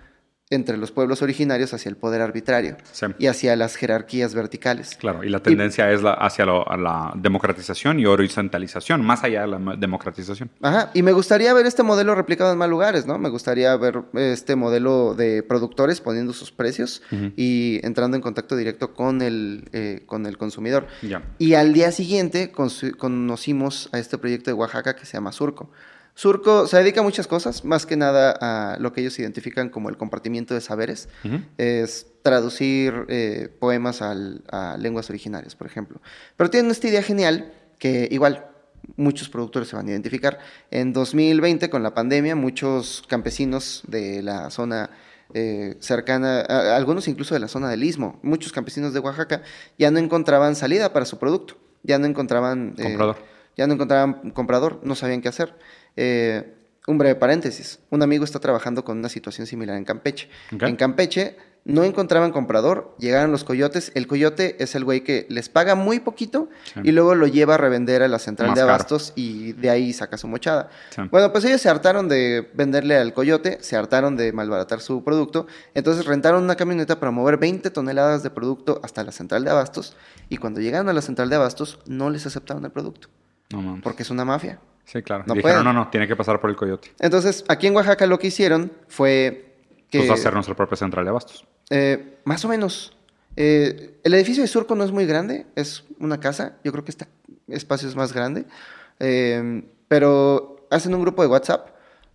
entre los pueblos originarios hacia el poder arbitrario y hacia las jerarquías verticales. Claro, y la tendencia es la, hacia la democratización y horizontalización, más allá de la democratización. Ajá, y me gustaría ver este modelo replicado en más lugares, ¿no? Me gustaría ver este modelo de productores poniendo sus precios y entrando en contacto directo con el, eh, con el consumidor. Y al día siguiente conocimos a este proyecto de Oaxaca que se llama Surco. Surco se dedica a muchas cosas, más que nada a lo que ellos identifican como el compartimiento de saberes. Es traducir eh, poemas a lenguas originarias, por ejemplo. Pero tienen esta idea genial que igual muchos productores se van a identificar. En 2020, con la pandemia, muchos campesinos de la zona eh, cercana, a- algunos incluso de la zona del Istmo. Muchos campesinos de Oaxaca ya no encontraban salida para su producto, ya no encontraban... eh, Comprador. ya no encontraban comprador, no sabían qué hacer. Eh, un breve paréntesis, un amigo está trabajando con una situación similar en Campeche. En Campeche no encontraban comprador, llegaron los coyotes, el coyote es el güey que les paga muy poquito Sí. y luego lo lleva a revender a la central Más de caro. abastos y de ahí saca su mochada. Sí. Bueno, pues ellos se hartaron de venderle al coyote, se hartaron de malbaratar su producto, entonces rentaron una camioneta para mover 20 toneladas de producto hasta la central de abastos y cuando llegaron a la central de abastos no les aceptaron el producto, No porque es una mafia. Sí, claro. no Dijeron, no, no, tiene que pasar por el coyote. Entonces, aquí en Oaxaca lo que hicieron fue que... Pues hacer nuestra propia central de abastos. Eh, más o menos. Eh, el edificio de Surco no es muy grande, es una casa, yo creo que este espacio es más grande, Eh, pero hacen un grupo de WhatsApp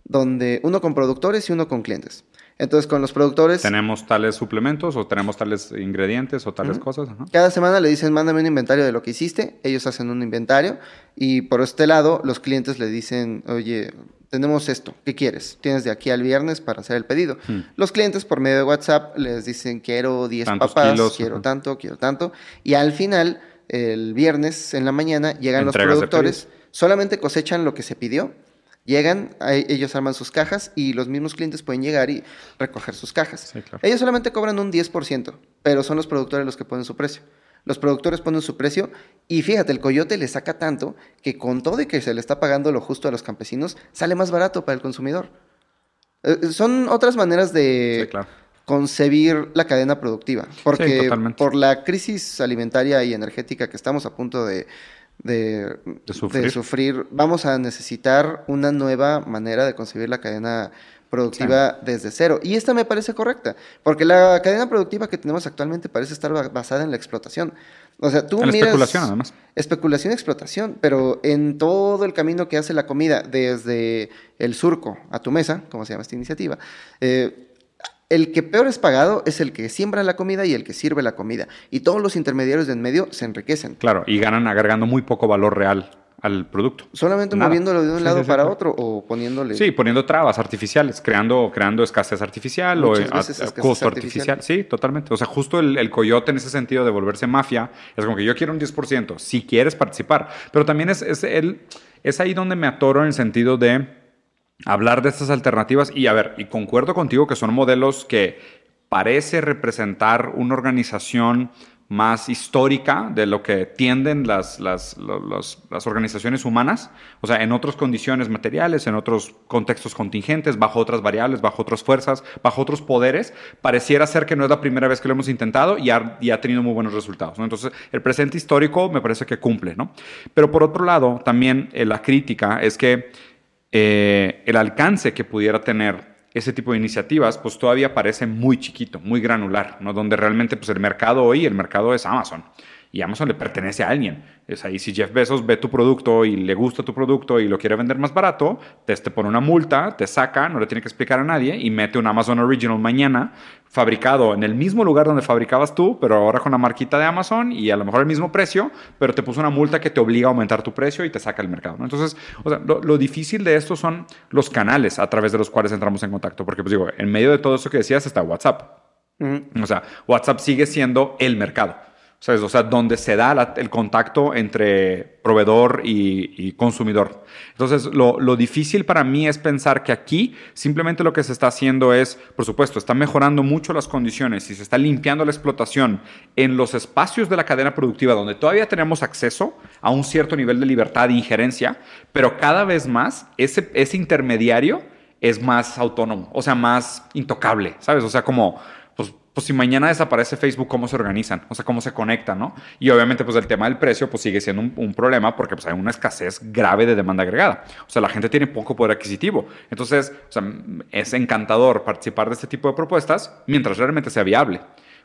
donde uno con productores y uno con clientes. Entonces con los productores, Tenemos tales suplementos o tenemos tales ingredientes o tales Ujú. cosas. ajá. cada semana le dicen, mándame un inventario de lo que hiciste, ellos hacen un inventario y por este lado los clientes le dicen, oye, tenemos esto, ¿qué quieres? Tienes de aquí al viernes para hacer el pedido. Hmm. Los clientes por medio de WhatsApp les dicen quiero 10 Tantos papas, kilos, quiero ajá. tanto, quiero tanto. Y al final, el viernes en la mañana, llegan los Entregas de productores, solamente cosechan lo que se pidió, llegan, ellos arman sus cajas y los mismos clientes pueden llegar y recoger sus cajas. Sí, claro. Ellos solamente cobran un 10%, pero son los productores los que ponen su precio. Los productores ponen su precio y fíjate, el coyote le saca tanto que con todo y que se le está pagando lo justo a los campesinos, sale más barato para el consumidor. Eh, son otras maneras de Sí, claro. concebir la cadena productiva. Porque totalmente. por la crisis alimentaria y energética que estamos a punto de, de, De sufrir. sufrir, vamos a necesitar una nueva manera de concebir la cadena productiva desde cero. Y esta me parece correcta, porque la cadena productiva que tenemos actualmente parece estar ba- basada en la explotación. O sea, tú En miras... especulación, además. Especulación y explotación, pero en todo el camino que hace la comida, desde el surco a tu mesa, como se llama esta iniciativa, eh, el que peor es pagado es el que siembra la comida y el que sirve la comida. Y todos los intermediarios de en medio se enriquecen. Claro, y ganan agregando muy poco valor real al producto. Solamente Nada. moviéndolo de un Sí, lado sí, sí, para otro o poniéndole... Sí, poniendo trabas artificiales, creando, creando escasez artificial Muchas o veces a- escasez costo artificial. artificial. Sí, totalmente. O sea, justo el, el coyote en ese sentido de volverse mafia es como que yo quiero un 10%, si quieres participar. Pero también es, es, el, es ahí donde me atoro en el sentido de hablar de estas alternativas y a ver, y concuerdo contigo que son modelos que parece representar una organización más histórica de lo que tienden las, las, las organizaciones humanas, o sea, en otras condiciones materiales, en otros contextos contingentes, bajo otras variables, bajo otras fuerzas, bajo otros poderes, pareciera ser que no es la primera vez que lo hemos intentado y ha, y ha tenido muy buenos resultados. Entonces, el presente histórico me parece que cumple, ¿no? Pero por otro lado, también eh, la crítica es que eh, el alcance que pudiera tener ese tipo de iniciativas, pues todavía parece muy chiquito, muy granular, ¿no? Donde realmente, pues el mercado hoy, el mercado es Amazon. Y Amazon le pertenece a alguien. Es ahí, si Jeff Bezos ve tu producto y le gusta tu producto y lo quiere vender más barato, te, te pone una multa, te saca, no le tiene que explicar a nadie y mete un Amazon Original mañana, fabricado en el mismo lugar donde fabricabas tú, pero ahora con la marquita de Amazon y a lo mejor el mismo precio, pero te puso una multa que te obliga a aumentar tu precio y te saca del mercado. ¿no? Entonces, o sea, lo, lo difícil de esto son los canales a través de los cuales entramos en contacto, porque pues digo, en medio de todo eso que decías está WhatsApp. O sea, WhatsApp sigue siendo el mercado. ¿Sabes? O sea, donde se da la- el contacto entre proveedor y, y consumidor. Entonces, lo, lo difícil para mí es pensar que aquí simplemente lo que se está haciendo es, por supuesto, está mejorando mucho las condiciones y se está limpiando la explotación en los espacios de la cadena productiva donde todavía tenemos acceso a un cierto nivel de libertad e injerencia, pero cada vez más ese, ese intermediario es más autónomo, o sea, más intocable, ¿sabes? O sea, como, pues, si mañana desaparece Facebook, ¿cómo se organizan? O sea, ¿cómo se conectan, no? Y obviamente, pues el tema del precio, pues sigue siendo un, problema porque pues hay una escasez grave de demanda agregada. O sea, la gente tiene poco poder adquisitivo. Entonces, es encantador participar de este tipo de propuestas mientras realmente sea viable.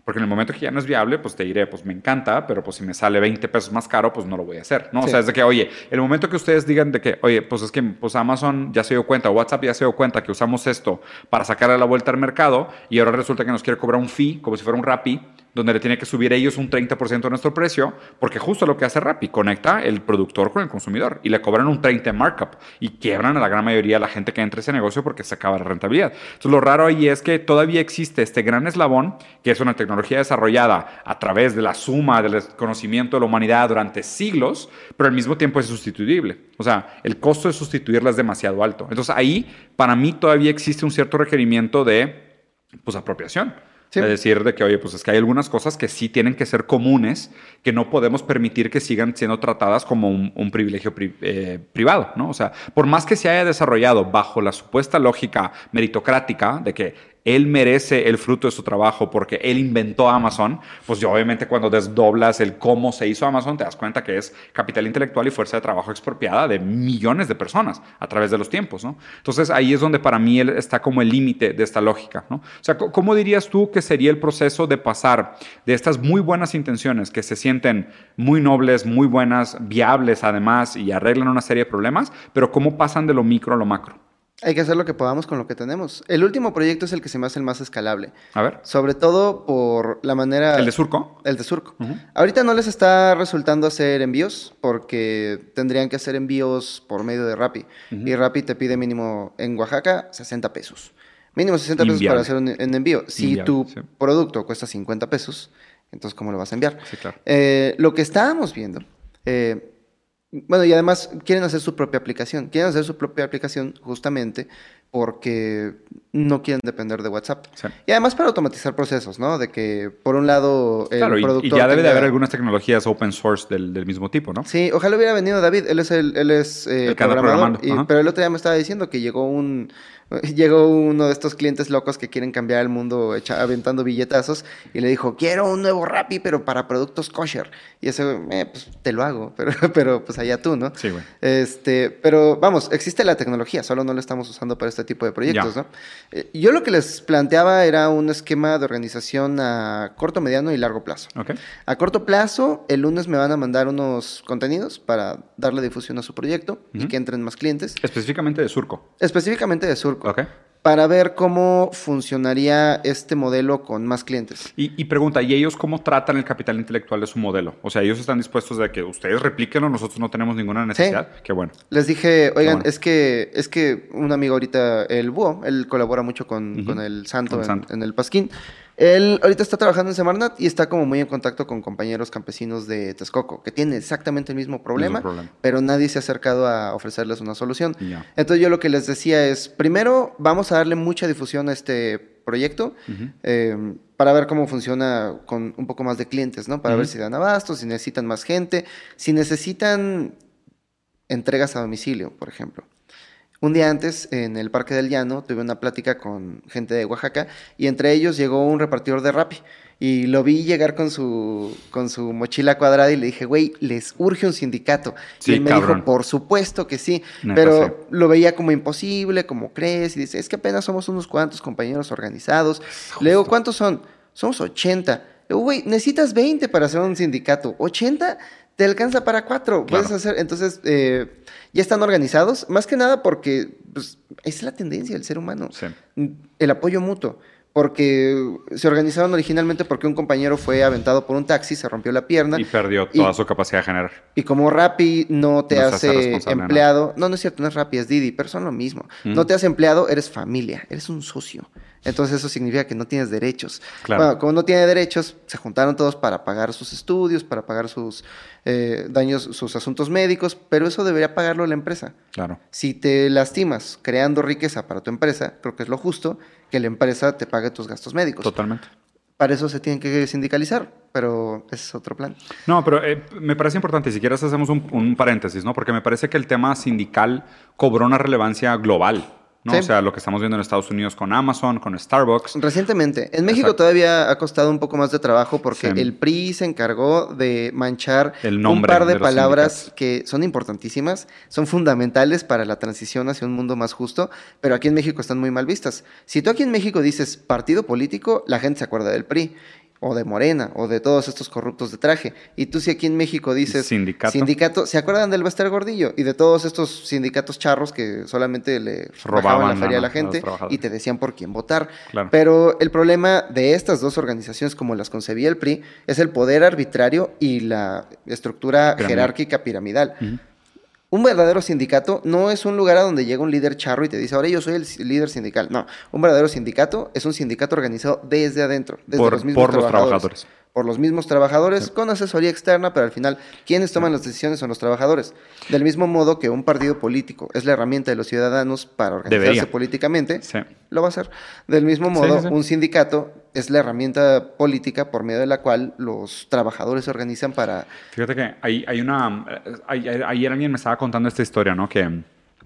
Porque en el momento que ya no es viable, pues te diré, pues me encanta, pero pues si me sale 20 pesos más caro, pues no lo voy a hacer, ¿no? O sea, es de que, oye, el momento que ustedes digan de que, oye, pues es que pues Amazon ya se dio cuenta, WhatsApp ya se dio cuenta que usamos esto para sacarle la vuelta al mercado y ahora resulta que nos quiere cobrar un fee, como si fuera un Rappi, donde le tiene que subir ellos un 30% de nuestro precio, porque justo lo que hace Rappi, conecta el productor con el consumidor y le cobran un 30% markup y quiebran a la gran mayoría de la gente que entra a ese negocio porque se acaba la rentabilidad. Entonces lo raro ahí es que todavía existe este gran eslabón, que es una tecnología desarrollada a través de la suma del conocimiento de la humanidad durante siglos, pero al mismo tiempo es sustituible. O sea, el costo de sustituirla es demasiado alto. Entonces ahí, para mí, todavía existe un cierto requerimiento de pues, apropiación. Es decir, de que, oye, pues es que hay algunas cosas que sí tienen que ser comunes, que no podemos permitir que sigan siendo tratadas como un, privilegio eh, privado, ¿no? O sea, por más que se haya desarrollado bajo la supuesta lógica meritocrática de que él merece el fruto de su trabajo porque él inventó Amazon, pues yo obviamente cuando desdoblas el cómo se hizo Amazon te das cuenta que es capital intelectual y fuerza de trabajo expropiada de millones de personas a través de los tiempos, ¿no? Entonces ahí es donde para mí está como el límite de esta lógica, ¿no? O sea, ¿cómo dirías tú que sería el proceso de pasar de estas muy buenas intenciones que se sienten muy nobles, muy buenas, viables además y arreglan una serie de problemas, pero cómo pasan de lo micro a lo macro? Hay que hacer lo que podamos con lo que tenemos. El último proyecto es el que se me hace el más escalable. A ver. Sobre todo por la manera... ¿El de Surco? El de Surco. Ahorita no les está resultando hacer envíos porque tendrían que hacer envíos por medio de Rappi. Y Rappi te pide mínimo en Oaxaca 60 pesos. Mínimo 60 pesos para hacer un, envío. Si tu producto cuesta 50 pesos, entonces ¿cómo lo vas a enviar? Sí, claro. Eh, lo que estábamos viendo... Eh, bueno, y además quieren hacer su propia aplicación. Quieren hacer su propia aplicación justamente porque no quieren depender de WhatsApp. Y además para automatizar procesos, ¿no? De que, por un lado, el claro, productor... Y, ya debe de haber algunas tecnologías open source del, mismo tipo, ¿no? Sí, ojalá hubiera venido David. Él es el, él es, eh, programador. pero el otro día me estaba diciendo que llegó un Llegó uno de estos clientes locos que quieren cambiar el mundo aventando billetazos y le dijo, quiero un nuevo Rappi, pero para productos kosher. Y ese, eh, pues te lo hago, pero, pero pues allá tú, ¿no? Sí, güey. Este, pero vamos, existe la tecnología, solo no la estamos usando para este tipo de proyectos, ¿no? Eh, yo lo que les planteaba era un esquema de organización a corto, mediano y largo plazo. Okay. A corto plazo, el lunes me van a mandar unos contenidos para darle difusión a su proyecto y que entren más clientes. Específicamente de Surco. Específicamente de Surco. Para ver cómo funcionaría este modelo con más clientes. Y, pregunta, ¿y ellos cómo tratan el capital intelectual de su modelo? O sea, ellos están dispuestos a que ustedes replíquenlo, nosotros no tenemos ninguna necesidad. Qué bueno. Les dije, oigan, es que es que un amigo ahorita, el Búho, él colabora mucho con, el Santo, en, el Pasquín. Él ahorita está trabajando en Semarnat y está como muy en contacto con compañeros campesinos de Texcoco, que tienen exactamente el mismo problema, pero nadie se ha acercado a ofrecerles una solución. Entonces yo lo que les decía es, primero vamos a darle mucha difusión a este proyecto em, para ver cómo funciona con un poco más de clientes, ¿no? Para ver si dan abasto, si necesitan más gente, si necesitan entregas a domicilio, por ejemplo. Un día antes, en el Parque del Llano, tuve una plática con gente de Oaxaca y entre ellos llegó un repartidor de Rappi. Y lo vi llegar con su, con su mochila cuadrada y le dije, güey, les urge un sindicato. y él me dijo, por supuesto que sí, pero lo veía como imposible, como crees, y dice, es que apenas somos unos cuantos compañeros organizados. Le digo, ¿cuántos son? Somos 80. Le digo, güey, necesitas 20 para hacer un sindicato. ¿80? Te alcanza para cuatro. Puedes hacer, entonces, eh, ya están organizados, más que nada porque pues, es la tendencia del ser humano. El apoyo mutuo. Porque se organizaron originalmente porque un compañero fue aventado por un taxi, se rompió la pierna. Y perdió toda su capacidad de generar. Y como Rappi no te hace, empleado. ¿no? no, es cierto, no es Rappi, es Didi, pero son lo mismo. No te hace empleado, eres familia, eres un socio. Entonces eso significa que no tienes derechos. Bueno, como no tiene derechos, se juntaron todos para pagar sus estudios, para pagar sus eh, daños, sus asuntos médicos, pero eso debería pagarlo la empresa. Claro. Si te lastimas creando riqueza para tu empresa, creo que es lo justo que la empresa te pague tus gastos médicos. Totalmente. Para eso se tienen que sindicalizar, pero ese es otro plan. No, pero eh, me parece importante, si quieres hacemos un, un paréntesis, ¿no? Porque me parece que el tema sindical cobró una relevancia global. O sea, lo que estamos viendo en Estados Unidos con Amazon, con Starbucks. Recientemente. En México todavía ha costado un poco más de trabajo porque el PRI se encargó de manchar un par de, palabras que son importantísimas, son fundamentales para la transición hacia un mundo más justo, pero aquí en México están muy mal vistas. Si tú aquí en México dices partido político, la gente se acuerda del PRI. O de Morena, o de todos estos corruptos de traje. Y tú si aquí en México dices... Sindicato. Sindicato, ¿se acuerdan del Bester Gordillo? Y de todos estos sindicatos charros que solamente le robaban la feria a la gente y te decían por quién votar. Pero el problema de estas dos organizaciones, como las concebía el PRI, es el poder arbitrario y la estructura jerárquica piramidal. Un verdadero sindicato no es un lugar a donde llega un líder charro y te dice, ahora yo soy el líder sindical. No, un verdadero sindicato es un sindicato organizado desde adentro, desde por, los mismos Los trabajadores por los mismos trabajadores, con asesoría externa, pero al final, quienes toman las decisiones son los trabajadores. Del mismo modo que un partido político es la herramienta de los ciudadanos para organizarse políticamente, lo va a hacer. Del mismo modo, un sindicato es la herramienta política por medio de la cual los trabajadores se organizan para... Fíjate que hay, hay una... ayer alguien me estaba contando esta historia, ¿no? Que...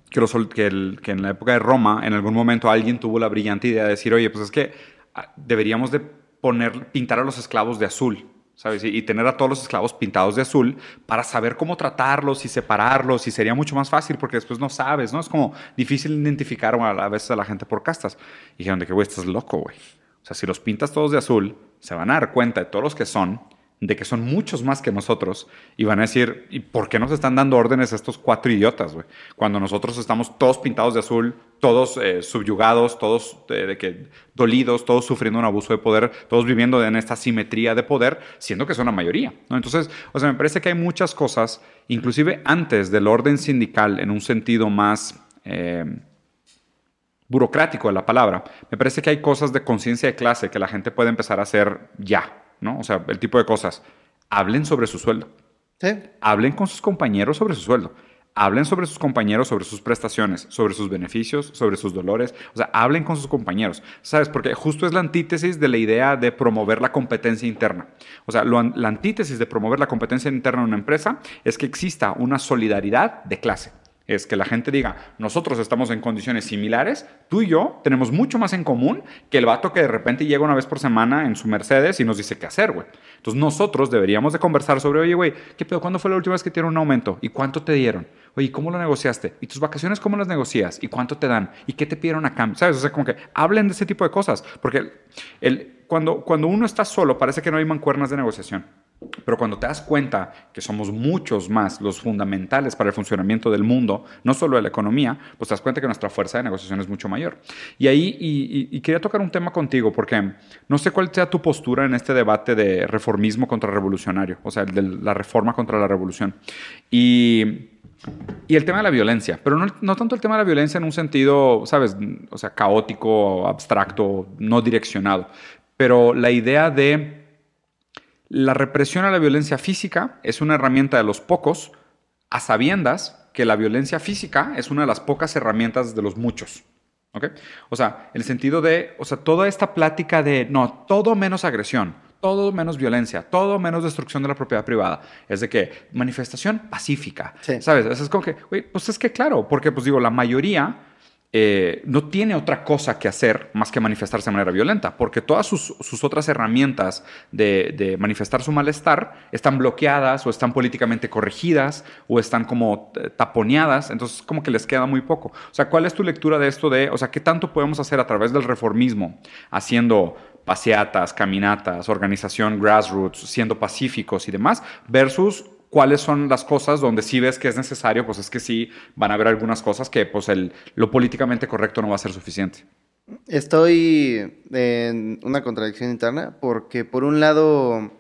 Que, que en la época de Roma, en algún momento alguien tuvo la brillante idea de decir, oye, pues es que ah, deberíamos de poner, pintar a los esclavos de azul, ¿sabes? Y, tener a todos los esclavos pintados de azul para saber cómo tratarlos y separarlos y sería mucho más fácil porque después no sabes, ¿no? Es como difícil identificar a, veces a la gente por castas. Y dijeron de que, güey, estás loco, güey. O sea, si los pintas todos de azul, se van a dar cuenta de todos los que son de que son muchos más que nosotros y van a decir, ¿y por qué nos están dando órdenes a estos cuatro idiotas, güey? Cuando nosotros estamos todos pintados de azul, todos eh, subyugados, todos eh, de que dolidos, todos sufriendo un abuso de poder, todos viviendo en esta simetría de poder, siendo que son la mayoría, ¿no? Entonces, o sea, me parece que hay muchas cosas, inclusive antes del orden sindical, en un sentido más... Eh, burocrático de la palabra, me parece que hay cosas de conciencia de clase que la gente puede empezar a hacer ya, ¿no? O sea, el tipo de cosas. Hablen sobre su sueldo. Sí. Hablen con sus compañeros sobre su sueldo. Hablen sobre sus compañeros, sobre sus prestaciones, sobre sus beneficios, sobre sus dolores. O sea, hablen con sus compañeros. ¿Sabes? Porque justo es la antítesis de la idea de promover la competencia interna. O sea, la antítesis de promover la competencia interna en una empresa es que exista una solidaridad de clase es que la gente diga, nosotros estamos en condiciones similares, tú y yo tenemos mucho más en común que el vato que de repente llega una vez por semana en su Mercedes y nos dice qué hacer, güey. Entonces nosotros deberíamos de conversar sobre, oye, güey, ¿qué pedo? ¿Cuándo fue la última vez que te un aumento? ¿Y cuánto te dieron? Oye, ¿cómo lo negociaste? ¿Y tus vacaciones cómo las negocias? ¿Y cuánto te dan? ¿Y qué te pidieron a cambio? ¿Sabes? O sea, como que hablen de ese tipo de cosas. Porque el, cuando, cuando uno está solo parece que no hay mancuernas de negociación. Pero cuando te das cuenta que somos muchos más los fundamentales para el funcionamiento del mundo, no solo de la economía, pues te das cuenta que nuestra fuerza de negociación es mucho mayor. Y ahí, y, quería tocar un tema contigo, porque no sé cuál sea tu postura en este debate de reformismo contra revolucionario, o sea, de la reforma contra la revolución. Y, y el tema de la violencia, pero no, no, tanto el tema de la violencia en un sentido, ¿sabes? O sea, caótico, abstracto, no direccionado, pero la idea de la represión a la violencia física es una herramienta de los pocos, a sabiendas que la violencia física es una de las pocas herramientas de los muchos. O sea, el sentido de, o sea, toda esta plática de, no, todo menos agresión, todo menos violencia, todo menos destrucción de la propiedad privada. Es de que manifestación pacífica, ¿sabes? Es como que, pues es que claro, porque pues digo, la mayoría eh, no tiene otra cosa que hacer más que manifestarse de manera violenta, porque todas sus, otras herramientas de, manifestar su malestar están bloqueadas o están políticamente corregidas o están como eh, taponeadas, entonces como que les queda muy poco. O sea, ¿cuál es tu lectura de esto de, o sea, qué tanto podemos hacer a través del reformismo, haciendo paseatas, caminatas, organización grassroots, siendo pacíficos y demás, versus cuáles son las cosas donde sí ves que es necesario, pues es que sí van a haber algunas cosas que pues el, lo políticamente correcto no va a ser suficiente. Estoy en una contradicción interna porque por un lado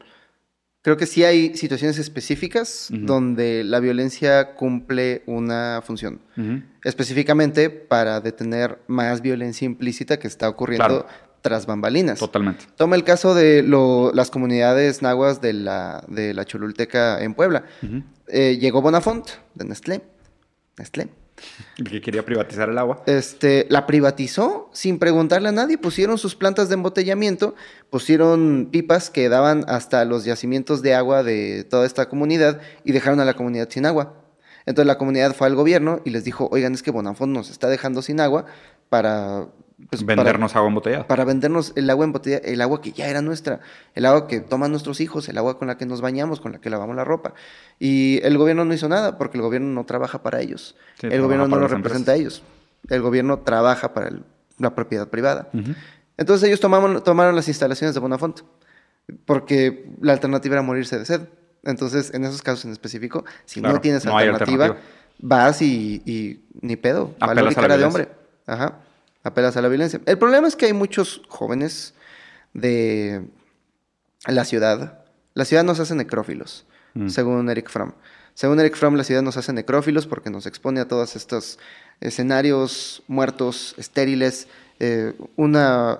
creo que sí hay situaciones específicas donde la violencia cumple una función. Específicamente para detener más violencia implícita que está ocurriendo tras bambalinas. Totalmente. Toma el caso de las comunidades nahuas de la, de la Cholulteca en Puebla. Eh, llegó Bonafont de Nestlé. Nestlé. Que quería privatizar el agua. Este, la privatizó sin preguntarle a nadie. Pusieron sus plantas de embotellamiento, pusieron pipas que daban hasta los yacimientos de agua de toda esta comunidad y dejaron a la comunidad sin agua. Entonces la comunidad fue al gobierno y les dijo, oigan, es que Bonafont nos está dejando sin agua para pues, vendernos agua embotellada. Para vendernos el agua embotellada, el agua que ya era nuestra, el agua que toman nuestros hijos, el agua con la que nos bañamos, con la que lavamos la ropa. Y el gobierno no hizo nada porque el gobierno no trabaja para ellos. el gobierno no lo representa a ellos. El gobierno trabaja para la propiedad privada. Entonces ellos tomaron, tomaron las instalaciones de Bonafont. porque la alternativa era morirse de sed. Entonces, en esos casos en específico, si Claro, no tienes no alternativa, alternativa. vas y, y ni pedo, valor y a la cara de hombre. Ajá. Apelas a la violencia. El problema es que hay muchos jóvenes de la ciudad. La ciudad nos hace necrófilos, Mm. según Eric Fromm. Según Eric Fromm, la ciudad nos hace necrófilos porque nos expone a todos estos escenarios muertos, estériles. eh, una.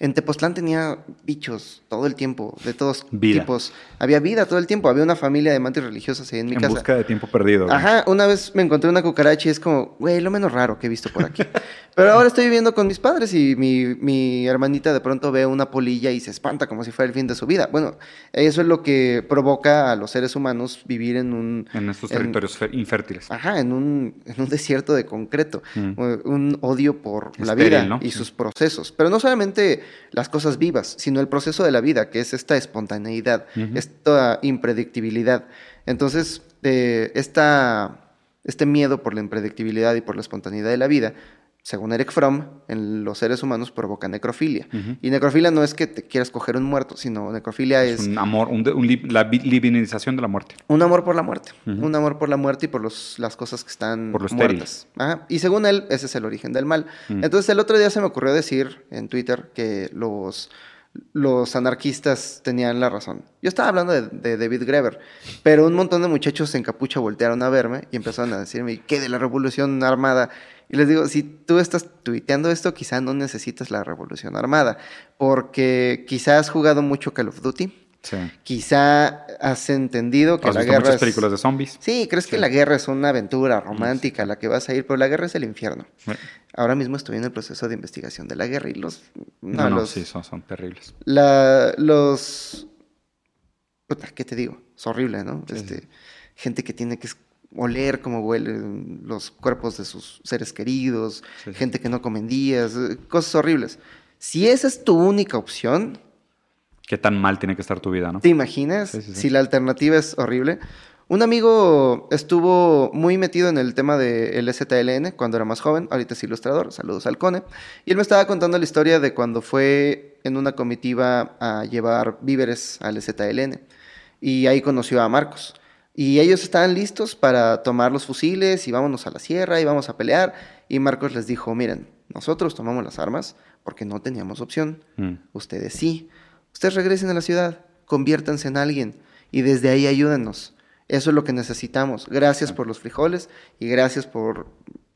En Tepoztlán tenía bichos todo el tiempo, de todos Vida. tipos. Había vida todo el tiempo. Había una familia de mantis religiosas ahí en mi En casa. busca de tiempo perdido. güey. Ajá, una vez me encontré una cucaracha y es como, güey, lo menos raro que he visto por aquí. Pero ahora estoy viviendo con mis padres y mi, mi hermanita de pronto ve una polilla y se espanta como si fuera el fin de su vida. Bueno, eso es lo que provoca a los seres humanos vivir en un... En estos en- territorios infértiles. Ajá, en un, en un desierto de concreto, Mm. un odio por la vida ¿no? y sus procesos. Pero no solamente las cosas vivas, sino el proceso de la vida, que es esta espontaneidad, esta impredictibilidad. Entonces, eh, esta, este miedo por la impredictibilidad y por la espontaneidad de la vida, según Eric Fromm, en los seres humanos provoca necrofilia. Y necrofilia no es que te quieras coger un muerto, sino necrofilia Es es un amor, un de- un li- la vi- divinización de la muerte. un amor por la muerte. Un amor por la muerte y por los, las cosas que están Por muertas. Ajá. Y según él, ese es el origen del mal. Entonces, el otro día se me ocurrió decir en Twitter que los, los anarquistas tenían la razón. Yo estaba hablando de, de David Greber, pero un montón de muchachos en capucha voltearon a verme y empezaron a decirme, ¿qué de la revolución armada? Y les digo, si tú estás tuiteando esto, quizá no necesitas la revolución armada, porque quizá has jugado mucho Call of Duty, Sí. quizá has entendido que ¿Has la visto guerra muchas es... películas de zombies? Sí, crees que la guerra es una aventura romántica a la que vas a ir, pero la guerra es el infierno. Sí. Ahora mismo estoy en el proceso de investigación de la guerra y los... No, No, no, los, sí, son, son terribles. la- los... Puta, ¿qué te digo? Es horrible, ¿no? Este. Gente que tiene que oler cómo huelen los cuerpos de sus seres queridos, Sí, gente que no comen días, eh, cosas horribles. Si esa es tu única opción, Qué tan mal tiene que estar tu vida, ¿no? ¿Te imaginas Sí, sí, sí. si la alternativa es horrible? Un amigo estuvo muy metido en el tema del STLN cuando era más joven, ahorita es ilustrador, saludos al Cone, y él me estaba contando la historia de cuando fue en una comitiva a llevar víveres al STLN, y ahí conoció a Marcos. Y ellos estaban listos para tomar los fusiles y vámonos a la sierra y vamos a pelear. Y Marcos les dijo, miren, nosotros tomamos las armas porque no teníamos opción. Mm. Ustedes sí. Ustedes regresen a la ciudad, conviértanse en alguien y desde ahí ayúdenos. Eso es lo que necesitamos. Gracias por los frijoles y gracias por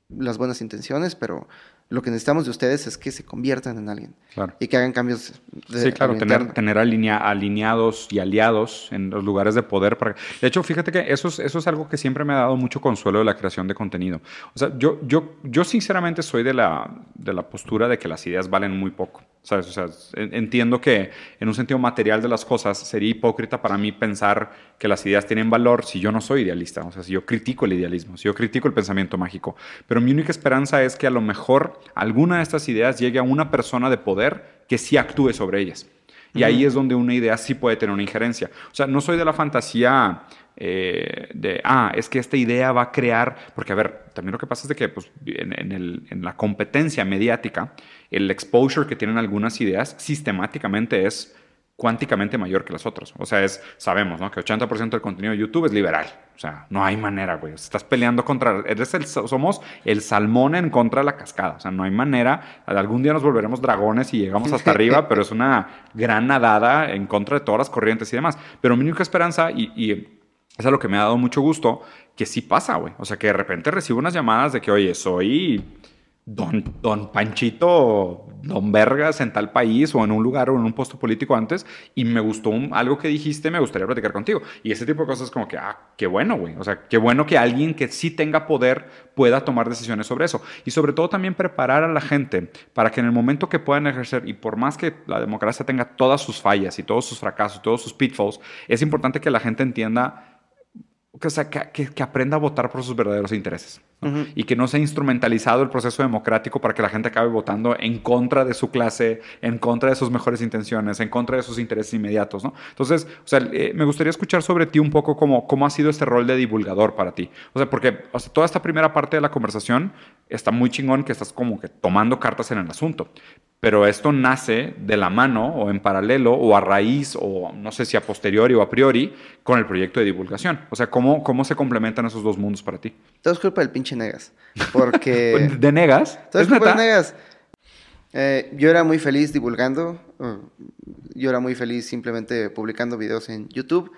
las buenas intenciones, pero lo que necesitamos de ustedes es que se conviertan en alguien Claro. y que hagan cambios de Sí, claro, tener, tener alinea- alineados y aliados en los lugares de poder. Para... De hecho, fíjate que eso es, eso es algo que siempre me ha dado mucho consuelo de la creación de contenido. O sea, yo, yo, yo sinceramente soy de la, de la postura de que las ideas valen muy poco. ¿sabes? O sea, en- entiendo que en un sentido material de las cosas sería hipócrita para mí pensar que las ideas tienen valor si yo no soy idealista. O sea, si yo critico el idealismo, si yo critico el pensamiento mágico. Pero mi única esperanza es que a lo mejor alguna de estas ideas llegue a una persona de poder que sí actúe sobre ellas. Y ahí es donde una idea sí puede tener una injerencia. O sea, no soy de la fantasía eh, de, ah, es que esta idea va a crear, porque a ver, también lo que pasa es de que pues, en, en el- en la competencia mediática, el exposure que tienen algunas ideas sistemáticamente es cuánticamente mayor que las otras. O sea, es, sabemos, ¿no? Que 80% del contenido de YouTube es liberal. O sea, no hay manera, güey. Estás peleando contra, eres el, somos el salmón en contra de la cascada. O sea, no hay manera. Algún día nos volveremos dragones y llegamos hasta arriba, pero es una gran nadada en contra de todas las corrientes y demás. Pero mi única esperanza, y, y es a lo que me ha dado mucho gusto, que sí pasa, güey. O sea, que de repente recibo unas llamadas de que, oye, soy don, don Panchito, don Vergas en tal país o en un lugar o en un puesto político antes y me gustó un- algo que dijiste, me gustaría platicar contigo. Y ese tipo de cosas como que, ah, qué bueno, güey. O sea, qué bueno que alguien que sí tenga poder pueda tomar decisiones sobre eso. Y sobre todo también preparar a la gente para que en el momento que puedan ejercer, y por más que la democracia tenga todas sus fallas y todos sus fracasos, todos sus pitfalls, es importante que la gente entienda o sea, que aprenda a votar por sus verdaderos intereses. Y que no sea instrumentalizado el proceso democrático para que la gente acabe votando en contra de su clase, en contra de sus mejores intenciones, en contra de sus intereses inmediatos. ¿no? Entonces, o sea, eh, me gustaría escuchar sobre ti un poco cómo, cómo ha sido este rol de divulgador para ti. O sea, porque o sea, toda esta primera parte de la conversación está muy chingón que estás como que tomando cartas en el asunto. Pero esto nace de la mano o en paralelo o a raíz o no sé si a posteriori o a priori con el proyecto de divulgación. O sea, ¿cómo, cómo se complementan esos dos mundos para ti? Todo es culpa del pinche Negas. Porque... ¿De Negas? Todo es, culpa de Negas. Eh, yo era muy feliz divulgando. yo era muy feliz simplemente publicando videos en YouTube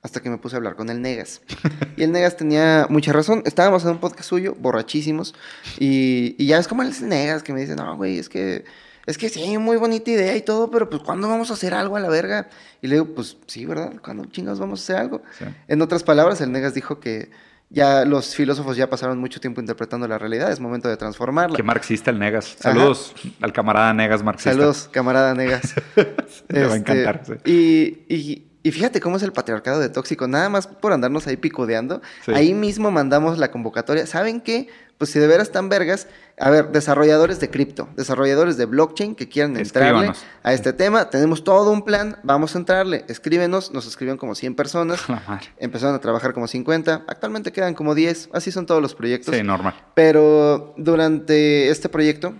hasta que me puse a hablar con el Negas. Y el Negas tenía mucha razón. Estábamos en un podcast suyo, borrachísimos, y, y ya es como el Negas que me dice, no, güey, es que, es que sí, muy bonita idea y todo, pero pues ¿cuándo vamos a hacer algo a la verga? Y le digo, pues sí, ¿verdad? ¿Cuándo chingados vamos a hacer algo? En otras palabras, el Negas dijo que ya los filósofos ya pasaron mucho tiempo interpretando la realidad, es momento de transformarla. Qué marxista el Negas. Saludos al camarada Negas marxista. Saludos, camarada Negas. Le va a este, encantar. y y fíjate cómo es el patriarcado de tóxico, nada más por andarnos ahí picodeando. Ahí mismo mandamos la convocatoria. ¿Saben qué? Pues si de veras están vergas, a ver, desarrolladores de cripto, desarrolladores de blockchain que quieran entrarle a este tema, tenemos todo un plan, vamos a entrarle. Escríbenos, nos escriben como 100 personas. Empezaron a trabajar como 50, actualmente quedan como 10, así son todos los proyectos. Sí, normal. Pero durante este proyecto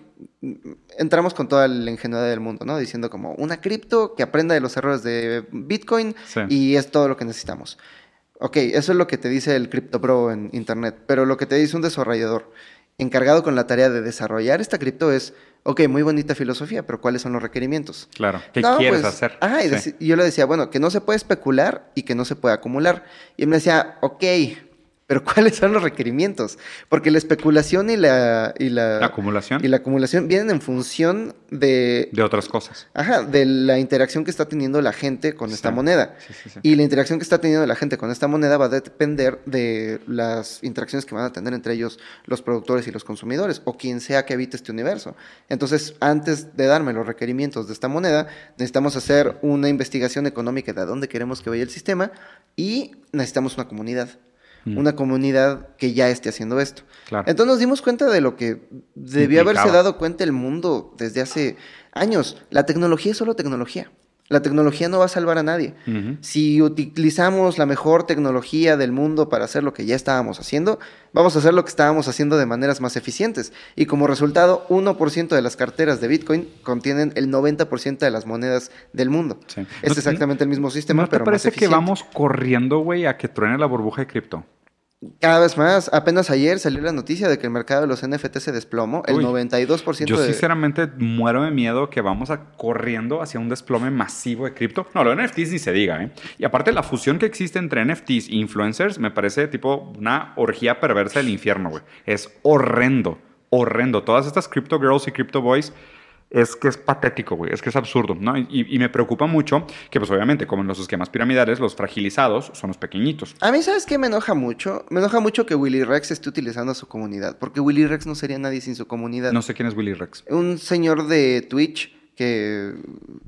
entramos con toda la ingenuidad del mundo, ¿no? Diciendo como una cripto que aprenda de los errores de Bitcoin y es todo lo que necesitamos. Ok, eso es lo que te dice el Crypto Pro en Internet, pero lo que te dice un desarrollador encargado con la tarea de desarrollar esta cripto es, ok, muy bonita filosofía, pero ¿cuáles son los requerimientos? Claro, ¿qué quieres pues, hacer? Ah, y, yo le decía, bueno, que no se puede especular y que no se puede acumular. Y él me decía, ok, pero ¿cuáles son los requerimientos? Porque la especulación y la, y la, acumulación y la acumulación vienen en función de de otras cosas. Ajá, de la interacción que está teniendo la gente con esta moneda. y la interacción que está teniendo la gente con esta moneda va a depender de las interacciones que van a tener entre ellos los productores y los consumidores o quien sea que habite este universo. Entonces, antes de darme los requerimientos de esta moneda, necesitamos hacer una investigación económica de a dónde queremos que vaya el sistema y necesitamos una comunidad. Mm. una comunidad que ya esté haciendo esto. Entonces nos dimos cuenta de lo que debió haberse dado cuenta el mundo desde hace años. La tecnología es solo tecnología. La tecnología no va a salvar a nadie. Si utilizamos la mejor tecnología del mundo para hacer lo que ya estábamos haciendo, vamos a hacer lo que estábamos haciendo de maneras más eficientes. Y como resultado, 1% de las carteras de Bitcoin contienen el 90% de las monedas del mundo. Es exactamente el mismo sistema, ¿no te parece que vamos corriendo, güey, a que truene la burbuja de cripto? Cada vez más. Apenas ayer salió la noticia de que el mercado de los NFT se desplomó. El 92% Yo sinceramente muero de miedo que vamos a corriendo hacia un desplome masivo de cripto. No, lo de NFTs ni se diga, ¿eh? Y aparte la fusión que existe entre NFTs e influencers me parece tipo una orgía perversa del infierno, güey. Es horrendo, horrendo. Todas estas crypto girls y crypto boys es que es patético, güey, es que es absurdo, ¿no? Y, me preocupa mucho que, pues obviamente, como en los esquemas piramidales, los fragilizados son los pequeñitos. A mí, ¿sabes qué me enoja mucho? Me enoja mucho que Willy Rex esté utilizando su comunidad, porque Willy Rex no sería nadie sin su comunidad. No sé quién es Willy Rex. Un señor de Twitch que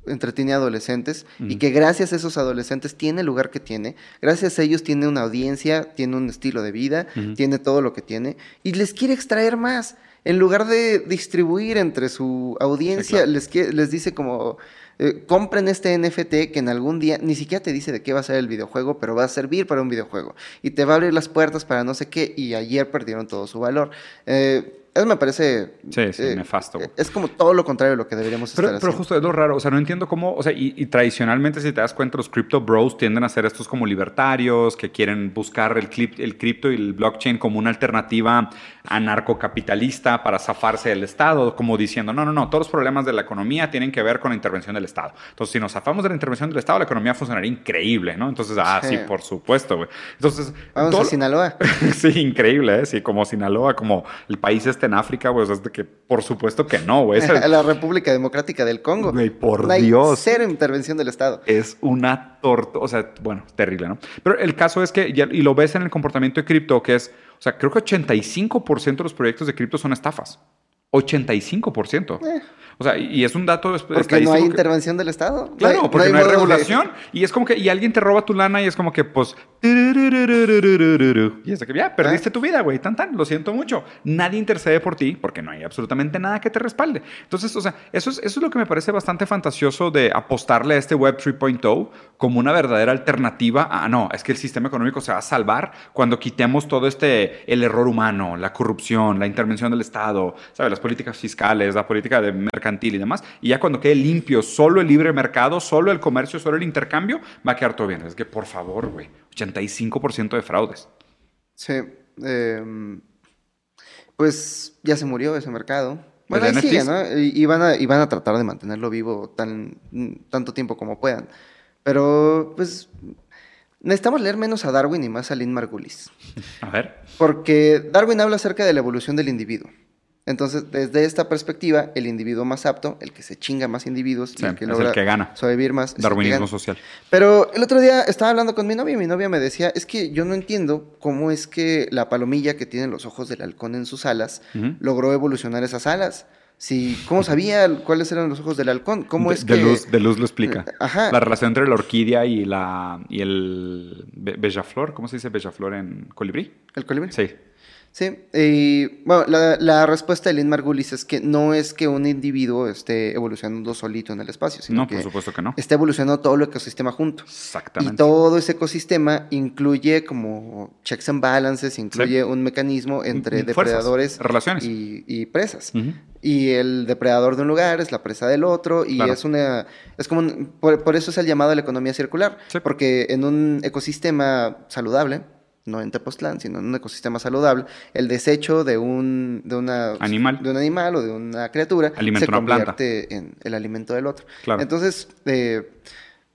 entretiene a adolescentes y que gracias a esos adolescentes tiene el lugar que tiene, gracias a ellos tiene una audiencia, tiene un estilo de vida, tiene todo lo que tiene y les quiere extraer más en lugar de distribuir entre su audiencia, les, les dice como, eh, compren este NFT que en algún día, ni siquiera te dice de qué va a ser el videojuego, pero va a servir para un videojuego. Y te va a abrir las puertas para no sé qué, y ayer perdieron todo su valor. Eh, eso me parece. Sí, sí, eh, nefasto. Es como todo lo contrario de lo que deberíamos pero, estar Pero justo es lo raro. O sea, no entiendo cómo. O sea, y, tradicionalmente, si te das cuenta, los crypto bros tienden a ser estos como libertarios que quieren buscar el, clip, el cripto y el blockchain como una alternativa anarcocapitalista para zafarse del Estado, como diciendo, no, no, no, todos los problemas de la economía tienen que ver con la intervención del Estado. Entonces, si nos zafamos de la intervención del Estado, la economía funcionaría increíble, ¿no? Entonces, ah, sí, por supuesto, güey. Entonces. Vamos a Sinaloa. sí, increíble, ¿eh? Sí, como Sinaloa, como el país este en África, güey. O sea, que por supuesto que no, güey. la República Democrática del Congo. Güey, por Dios. Cero intervención del Estado. Es una torta, o sea, bueno, terrible, ¿no? Pero el caso es que, y lo ves en el comportamiento de cripto, que es, o sea, creo que 85% de los proyectos de cripto son estafas. 85%. Eh. O sea, y es un dato Porque no hay intervención del Estado. Claro, porque no hay, regulación. Y es como que, y alguien te roba tu lana y es como que, pues. Y es de que ya perdiste tu vida, güey. Tan, tan. Lo siento mucho. Nadie intercede por ti porque no hay absolutamente nada que te respalde. Entonces, o sea, eso es, eso es lo que me parece bastante fantasioso de apostarle a este Web 3.0 como una verdadera alternativa a, no, es que el sistema económico se va a salvar cuando quitemos todo este, el error humano, la corrupción, la intervención del Estado, ¿sabes? Las políticas fiscales, la política de y demás. Y ya cuando quede limpio solo el libre mercado, solo el comercio, solo el intercambio, va a quedar todo bien. Es que, por favor, güey, 85% de fraudes. Sí. Em, pues ya se murió ese mercado. Bueno, ahí sigue, ¿no? Y, van a, y van a tratar de mantenerlo vivo tan, tanto tiempo como puedan. Pero, pues, necesitamos leer menos a Darwin y más a Lynn Margulis. A ver. Porque Darwin habla acerca de la evolución del individuo. Entonces, desde esta perspectiva, el individuo más apto, el que se chinga más individuos, el que logra gana. sobrevivir más. Darwinismo social. Pero el otro día estaba hablando con mi novia y mi novia me decía, es que yo no entiendo cómo es que la palomilla que tiene los ojos del halcón en sus alas logró evolucionar esas alas. Si, ¿Cómo sabía cuáles eran los ojos del halcón? ¿Cómo es de que... Luz, de luz lo explica. Ajá. La relación entre la orquídea y, la, y el bellaflor. ¿Cómo se dice bellaflor en colibrí? ¿El colibrí? Sí. Sí, y bueno, la, respuesta de Lynn Margulis es que no es que un individuo esté evolucionando solito en el espacio, sino no, por supuesto que no. está evolucionando todo el ecosistema junto. Exactamente. Y todo ese ecosistema incluye como checks and balances, incluye un mecanismo entre depredadores relaciones. Y, presas. Y el depredador de un lugar es la presa del otro y es una... Es como... por, eso es el llamado a la economía circular. Porque en un ecosistema saludable no en Tepoztlán, sino en un ecosistema saludable, el desecho de un, de una, animal. de un animal o de una criatura se convierte en el alimento del otro. Entonces, eh,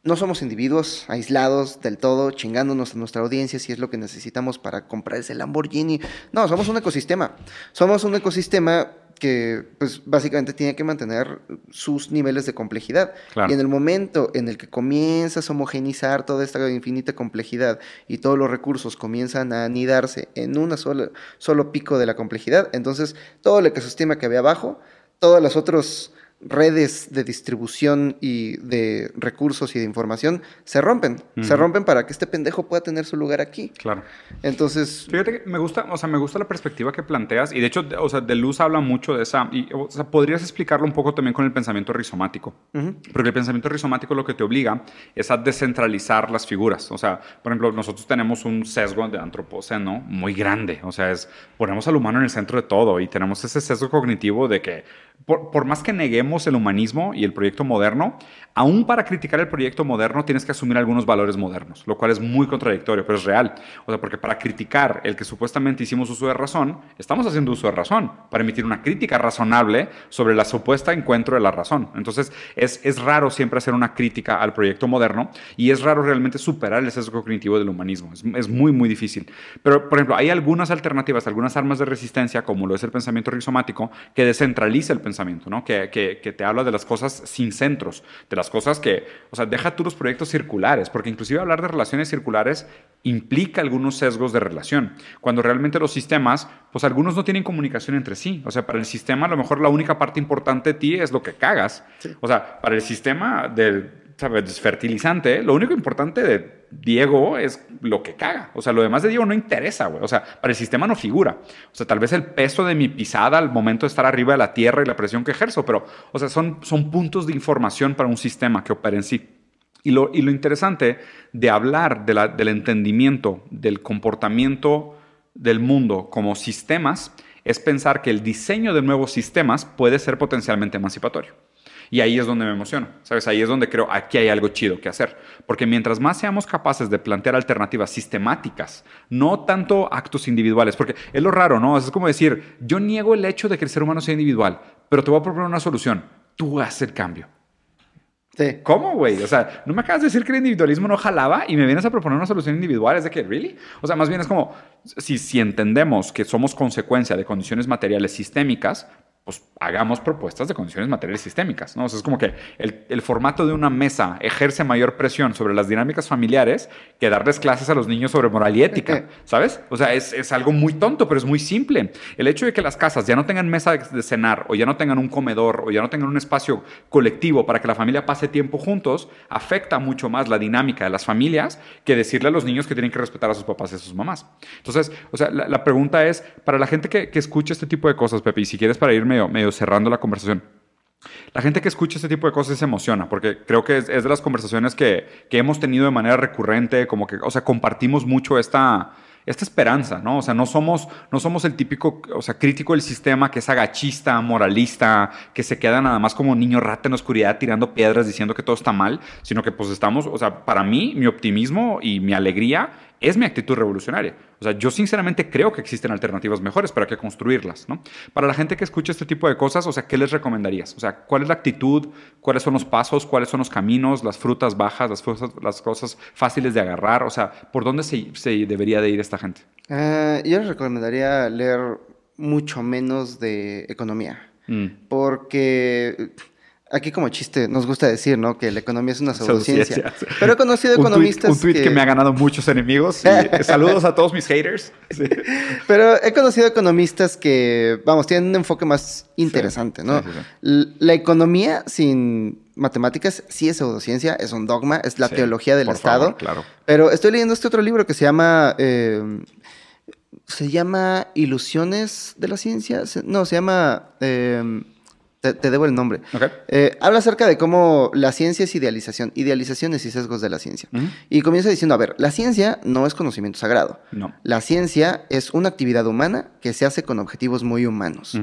no somos individuos aislados del todo, chingándonos a nuestra audiencia si es lo que necesitamos para comprar ese Lamborghini. No, somos un ecosistema. Somos un ecosistema que pues básicamente tiene que mantener sus niveles de complejidad. Y en el momento en el que comienzas a homogenizar toda esta infinita complejidad y todos los recursos comienzan a anidarse en un solo pico de la complejidad, entonces todo el ecosistema que había abajo, todos los otros redes de distribución y de recursos y de información se rompen. Se rompen para que este pendejo pueda tener su lugar aquí. Claro. Entonces. Fíjate que me gusta, o sea, me gusta la perspectiva que planteas. Y de hecho, o sea, de Luz habla mucho de esa. Y, o sea, podrías explicarlo un poco también con el pensamiento rizomático. Porque el pensamiento rizomático lo que te obliga es a descentralizar las figuras. O sea, por ejemplo, nosotros tenemos un sesgo de antropoceno muy grande. O sea, es ponemos al humano en el centro de todo y tenemos ese sesgo cognitivo de que por, más que neguemos el humanismo y el proyecto moderno, aún para criticar el proyecto moderno tienes que asumir algunos valores modernos, lo cual es muy contradictorio, pero es real. O sea, porque para criticar el que supuestamente hicimos uso de razón, estamos haciendo uso de razón, para emitir una crítica razonable sobre la supuesta encuentro de la razón. Entonces, es, es raro siempre hacer una crítica al proyecto moderno y es raro realmente superar el sesgo cognitivo del humanismo. Es, es muy, muy difícil. Pero, por ejemplo, hay algunas alternativas, algunas armas de resistencia, como lo es el pensamiento rizomático, que descentraliza el pensamiento, ¿no? Que, que, te habla de las cosas sin centros, de las cosas que, o sea, deja tú los proyectos circulares, porque inclusive hablar de relaciones circulares implica algunos sesgos de relación, cuando realmente los sistemas, pues algunos no tienen comunicación entre sí, o sea, para el sistema a lo mejor la única parte importante de ti es lo que cagas, o sea, para el sistema de ¿sabes? Fertilizante, lo único importante de Diego es lo que caga. O sea, lo demás de Diego no interesa, güey. O sea, para el sistema no figura. O sea, tal vez el peso de mi pisada al momento de estar arriba de la tierra y la presión que ejerzo, pero, o sea, son, son puntos de información para un sistema que opera en sí. Y lo, y lo interesante de hablar de la, del entendimiento del comportamiento del mundo como sistemas es pensar que el diseño de nuevos sistemas puede ser potencialmente emancipatorio. Y ahí es donde me emociono, ¿sabes? Ahí es donde creo, aquí hay algo chido que hacer. Porque mientras más seamos capaces de plantear alternativas sistemáticas, no tanto actos individuales, porque es lo raro, ¿no? Es como decir, yo niego el hecho de que el ser humano sea individual, pero te voy a proponer una solución. Tú haces el cambio. Sí. ¿Cómo, güey? O sea, no me acabas de decir que el individualismo no jalaba y me vienes a proponer una solución individual. Es de que, ¿really? O sea, más bien es como, si, si entendemos que somos consecuencia de condiciones materiales sistémicas, pues hagamos propuestas de condiciones materiales sistémicas, ¿no? O sea, es como que el, formato de una mesa ejerce mayor presión sobre las dinámicas familiares que darles clases a los niños sobre moral y ética, ¿sabes? O sea, es, algo muy tonto, pero es muy simple. El hecho de que las casas ya no tengan mesa de cenar o ya no tengan un comedor o ya no tengan un espacio colectivo para que la familia pase tiempo juntos, afecta mucho más la dinámica de las familias que decirle a los niños que tienen que respetar a sus papás y a sus mamás. Entonces, o sea, la, pregunta es, para la gente que, que escucha este tipo de cosas, Pepe, y si quieres para irme medio, cerrando la conversación. La gente que escucha este tipo de cosas se emociona, porque creo que es, de las conversaciones que, que, hemos tenido de manera recurrente, como que, o sea, compartimos mucho esta, esta esperanza, ¿no? O sea, no somos, no somos el típico, o sea, crítico del sistema que es agachista, moralista, que se queda nada más como niño rata en la oscuridad tirando piedras diciendo que todo está mal, sino que pues estamos, o sea, para mí, mi optimismo y mi alegría es mi actitud revolucionaria. O sea, yo sinceramente creo que existen alternativas mejores, para que construirlas, ¿no? Para la gente que escucha este tipo de cosas, o sea, ¿qué les recomendarías? O sea, ¿cuál es la actitud? ¿Cuáles son los pasos? ¿Cuáles son los caminos? ¿Las frutas bajas? ¿Las, las cosas fáciles de agarrar? O sea, ¿por dónde se, debería de ir esta gente? Eh, yo les recomendaría leer mucho menos de economía. Mm. Porque Aquí como chiste nos gusta decir, ¿no? Que la economía es una pseudociencia. Pero he conocido economistas un tweet, que... me ha ganado muchos enemigos. saludos a todos mis haters. Pero he conocido economistas que, vamos, tienen un enfoque más interesante, ¿no? La economía sin matemáticas sí es pseudociencia, es un dogma, es la teología del Estado. claro. Pero estoy leyendo este otro libro que se llama... Eh, se llama Ilusiones de la Ciencia. No, se llama... Eh, te, debo el nombre. Eh, habla acerca de cómo la ciencia es idealización, idealizaciones y sesgos de la ciencia. Y comienza diciendo, a ver, la ciencia no es conocimiento sagrado. No. La ciencia es una actividad humana que se hace con objetivos muy humanos.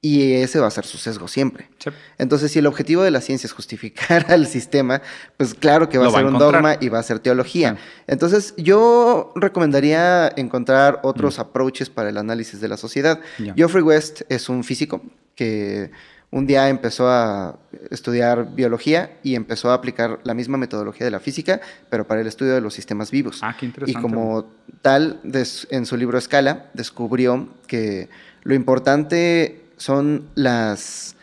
Y ese va a ser su sesgo siempre. Entonces, si el objetivo de la ciencia es justificar al sistema, pues claro que va a ser un dogma y va a ser teología. Entonces, yo recomendaría encontrar otros approaches para el análisis de la sociedad. Geoffrey West es un físico que un día empezó a estudiar biología y empezó a aplicar la misma metodología de la física, pero para el estudio de los sistemas vivos. Ah, qué interesante. Y como tal, en su libro Escala, descubrió que lo importante son las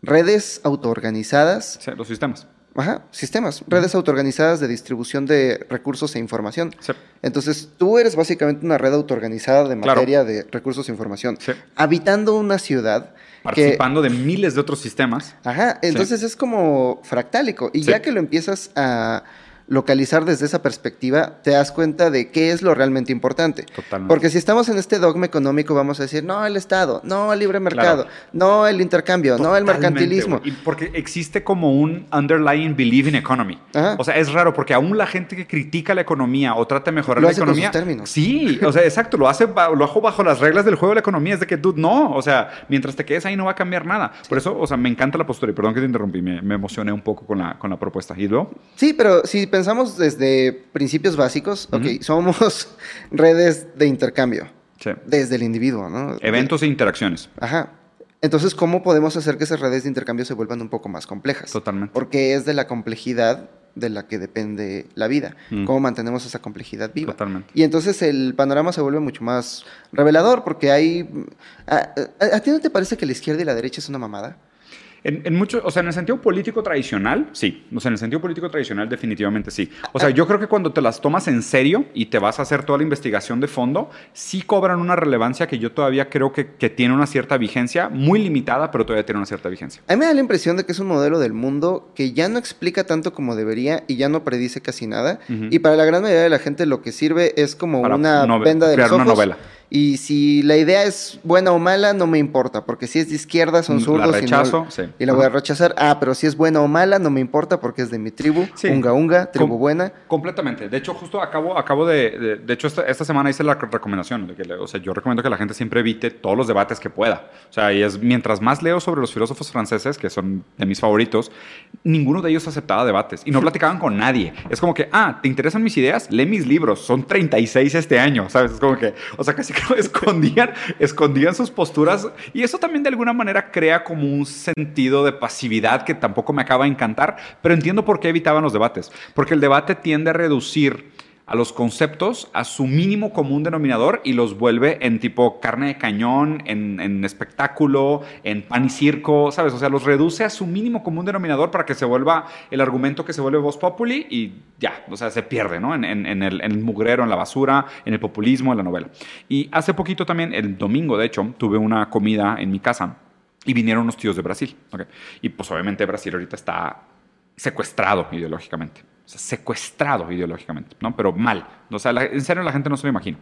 redes autoorganizadas. Sí, los sistemas. Ajá, sistemas, redes autoorganizadas de distribución de recursos e información. Sí. Entonces, tú eres básicamente una red autoorganizada de materia de recursos e información. Sí. Habitando una ciudad participando de miles de otros sistemas. Ajá, entonces es como fractálico. Y ya que lo empiezas a localizar desde esa perspectiva, te das cuenta de qué es lo realmente importante. Totalmente. Porque si estamos en este dogma económico, vamos a decir, no el Estado, no el libre mercado, no el intercambio, no el mercantilismo. Y porque existe como un underlying belief in economy. O sea, es raro porque aún la gente que critica la economía o trata de mejorar la economía. Con sus términos. Sí, o sea, exacto, lo hace lo hago bajo las reglas del juego de la economía. Es de que, dude, no. O sea, mientras te quedes ahí no va a cambiar nada. Por eso, o sea, me encanta la postura. Y perdón que te interrumpí, me, emocioné un poco con la, con la propuesta. ¿Y luego? Sí, pero si pensamos desde principios básicos, ok, somos redes de intercambio. Desde el individuo, ¿no? Eventos e interacciones. Ajá. Entonces, ¿cómo podemos hacer que esas redes de intercambio se vuelvan un poco más complejas? Totalmente. Porque es de la complejidad de la que depende la vida. Mm. ¿Cómo mantenemos esa complejidad viva? Totalmente. Y entonces el panorama se vuelve mucho más revelador porque hay... a ti no te parece que la izquierda y la derecha es una mamada? En, mucho, o sea, en el sentido político tradicional, sí. O sea, en el sentido político tradicional, definitivamente sí. O sea, yo creo que cuando te las tomas en serio y te vas a hacer toda la investigación de fondo, sí cobran una relevancia que yo todavía creo que, que tiene una cierta vigencia, muy limitada, pero todavía tiene una cierta vigencia. A mí me da la impresión de que es un modelo del mundo que ya no explica tanto como debería y ya no predice casi nada. Y para la gran mayoría de la gente lo que sirve es como una venda de los ojos. Una novela y si la idea es buena o mala, no me importa, porque si es de izquierda son mm, zurdos. La rechazo, y, y la voy a rechazar. Ah, pero si es buena o mala, no me importa porque es de mi tribu, unga unga, tribu buena. Completamente. De hecho, justo acabo, acabo de, de, hecho, esta, esta, semana hice la recomendación. De que, o sea, yo recomiendo que la gente siempre evite todos los debates que pueda. O sea, y es mientras más leo sobre los filósofos franceses, que son de mis favoritos, ninguno de ellos aceptaba debates y no platicaban con nadie. Es como que, ah, ¿te interesan mis ideas? Lee mis libros. Son 36 este año, ¿sabes? Es como que, o sea, casi escondían, escondían sus posturas y eso también de alguna manera crea como un sentido de pasividad que tampoco me acaba de encantar, pero entiendo por qué evitaban los debates, porque el debate tiende a reducir a los conceptos a su mínimo común denominador y los vuelve en tipo carne de cañón, en, espectáculo, en pan y circo, ¿sabes? O sea, los reduce a su mínimo común denominador para que se vuelva el argumento que se vuelve voz populi y ya, o sea, se pierde, ¿no? En, el, en, el, mugrero, en la basura, en el populismo, en la novela. Y hace poquito también, el domingo, de hecho, tuve una comida en mi casa y vinieron unos tíos de Brasil. Y pues obviamente Brasil ahorita está secuestrado ideológicamente. O sea, secuestrado ideológicamente, ¿no? Pero mal. O sea, en serio la gente no se lo imagina.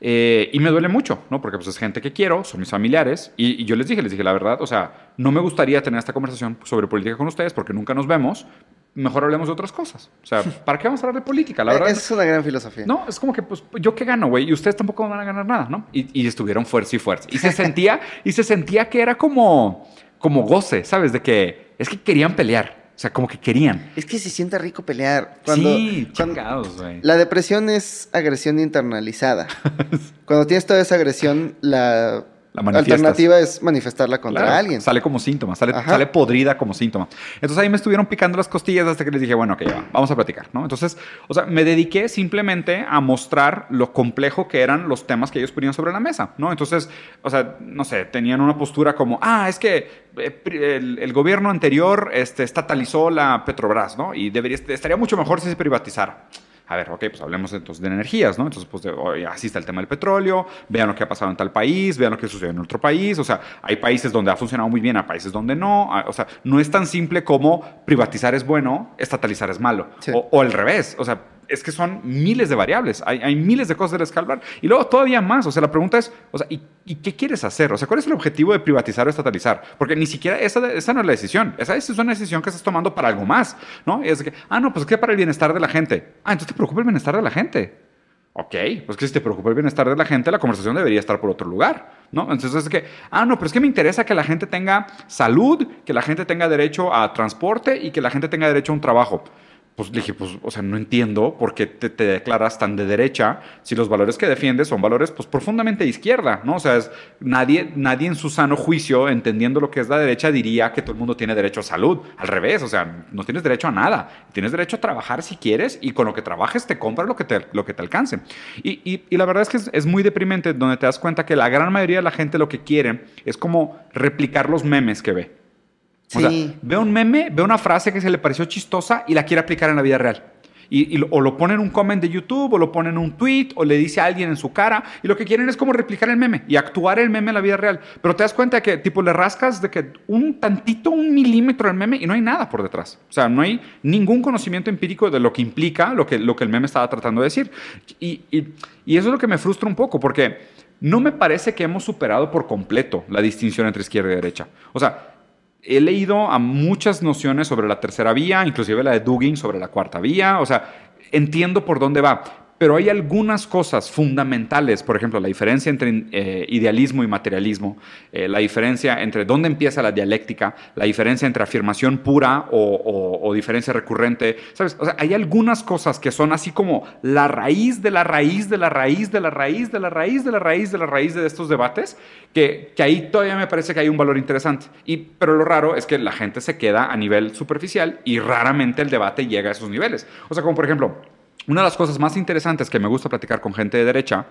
Eh, y me duele mucho, ¿no? Porque pues es gente que quiero, son mis familiares. Y, yo les dije, les dije la verdad, o sea, no me gustaría tener esta conversación sobre política con ustedes porque nunca nos vemos. Mejor hablemos de otras cosas. O sea, ¿para qué vamos a hablar de política? La verdad. Es una gran filosofía. No, es como que, pues, yo qué gano, güey, y ustedes tampoco van a ganar nada, ¿no? Y, y estuvieron fuerza y fuerza. Y se sentía, y se sentía que era como, como goce, ¿sabes? De que es que querían pelear. O sea, como que querían. Es que se siente rico pelear. Cuando, sí, chingados, güey. La depresión es agresión internalizada. cuando tienes toda esa agresión, la la alternativa es manifestarla contra alguien. Sale como síntoma, sale, sale, podrida como síntoma. Entonces ahí me estuvieron picando las costillas hasta que les dije, bueno, ok, vamos a platicar, ¿no? Entonces, o sea, me dediqué simplemente a mostrar lo complejo que eran los temas que ellos ponían sobre la mesa, ¿no? Entonces, o sea, no sé, tenían una postura como, ah, es que eh, el, gobierno anterior este, estatalizó la Petrobras, ¿no? Y debería, estaría mucho mejor si se privatizara a ver, ok, pues hablemos entonces de energías, ¿no? Entonces, pues así está el tema del petróleo, vean lo que ha pasado en tal país, vean lo que sucede en otro país, o sea, hay países donde ha funcionado muy bien, hay países donde no, o sea, no es tan simple como privatizar es bueno, estatalizar es malo, o, o al revés, o sea, es que son miles de variables, hay, miles de cosas de las. Y luego todavía más, o sea, la pregunta es, o sea, ¿y, qué quieres hacer? O sea, ¿cuál es el objetivo de privatizar o estatalizar? Porque ni siquiera esa, esa no es la decisión, esa es una decisión que estás tomando para algo más, ¿no? Y es que, ah, no, pues es que para el bienestar de la gente. Ah, entonces te preocupa el bienestar de la gente. Ok, pues que si te preocupa el bienestar de la gente, la conversación debería estar por otro lugar, ¿no? Entonces es que, ah, no, pero es que me interesa que la gente tenga salud, que la gente tenga derecho a transporte y que la gente tenga derecho a un trabajo pues dije, pues, o sea, no entiendo por qué te, declaras tan de derecha si los valores que defiendes son valores, pues, profundamente de izquierda, ¿no? O sea, es, nadie, nadie en su sano juicio, entendiendo lo que es la derecha, diría que todo el mundo tiene derecho a salud. Al revés, o sea, no tienes derecho a nada. Tienes derecho a trabajar si quieres y con lo que trabajes te compras lo que te, lo que te alcance. Y, y, la verdad es que es muy deprimente donde te das cuenta que la gran mayoría de la gente lo que quiere es como replicar los memes que ve. O sea, ve un meme, ve una frase que se le pareció chistosa y la quiere aplicar en la vida real. Y, o lo pone en un comment de YouTube, o lo pone en un tweet, o le dice a alguien en su cara. Y lo que quieren es como replicar el meme y actuar el meme en la vida real. Pero te das cuenta de que, tipo, le rascas de que un tantito, un milímetro del meme y no hay nada por detrás. O sea, no hay ningún conocimiento empírico de lo que implica lo que, lo que el meme estaba tratando de decir. Y, y eso es lo que me frustra un poco, porque no me parece que hemos superado por completo la distinción entre izquierda y derecha. O sea, he leído a muchas nociones sobre la tercera vía, inclusive la de Dugin sobre la cuarta vía, o sea, entiendo por dónde va, pero hay algunas cosas fundamentales, por ejemplo, la diferencia entre eh, idealismo y materialismo, eh, la diferencia entre dónde empieza la dialéctica, la diferencia entre afirmación pura o, diferencia recurrente, ¿sabes? O sea, hay algunas cosas que son así como la raíz de la raíz de la raíz de la raíz de la raíz de la raíz de la raíz de estos debates, que, que ahí todavía me parece que hay un valor interesante. Y, pero lo raro es que la gente se queda a nivel superficial y raramente el debate llega a esos niveles. O sea, como por ejemplo, una de las cosas más interesantes que me gusta platicar con gente de derecha,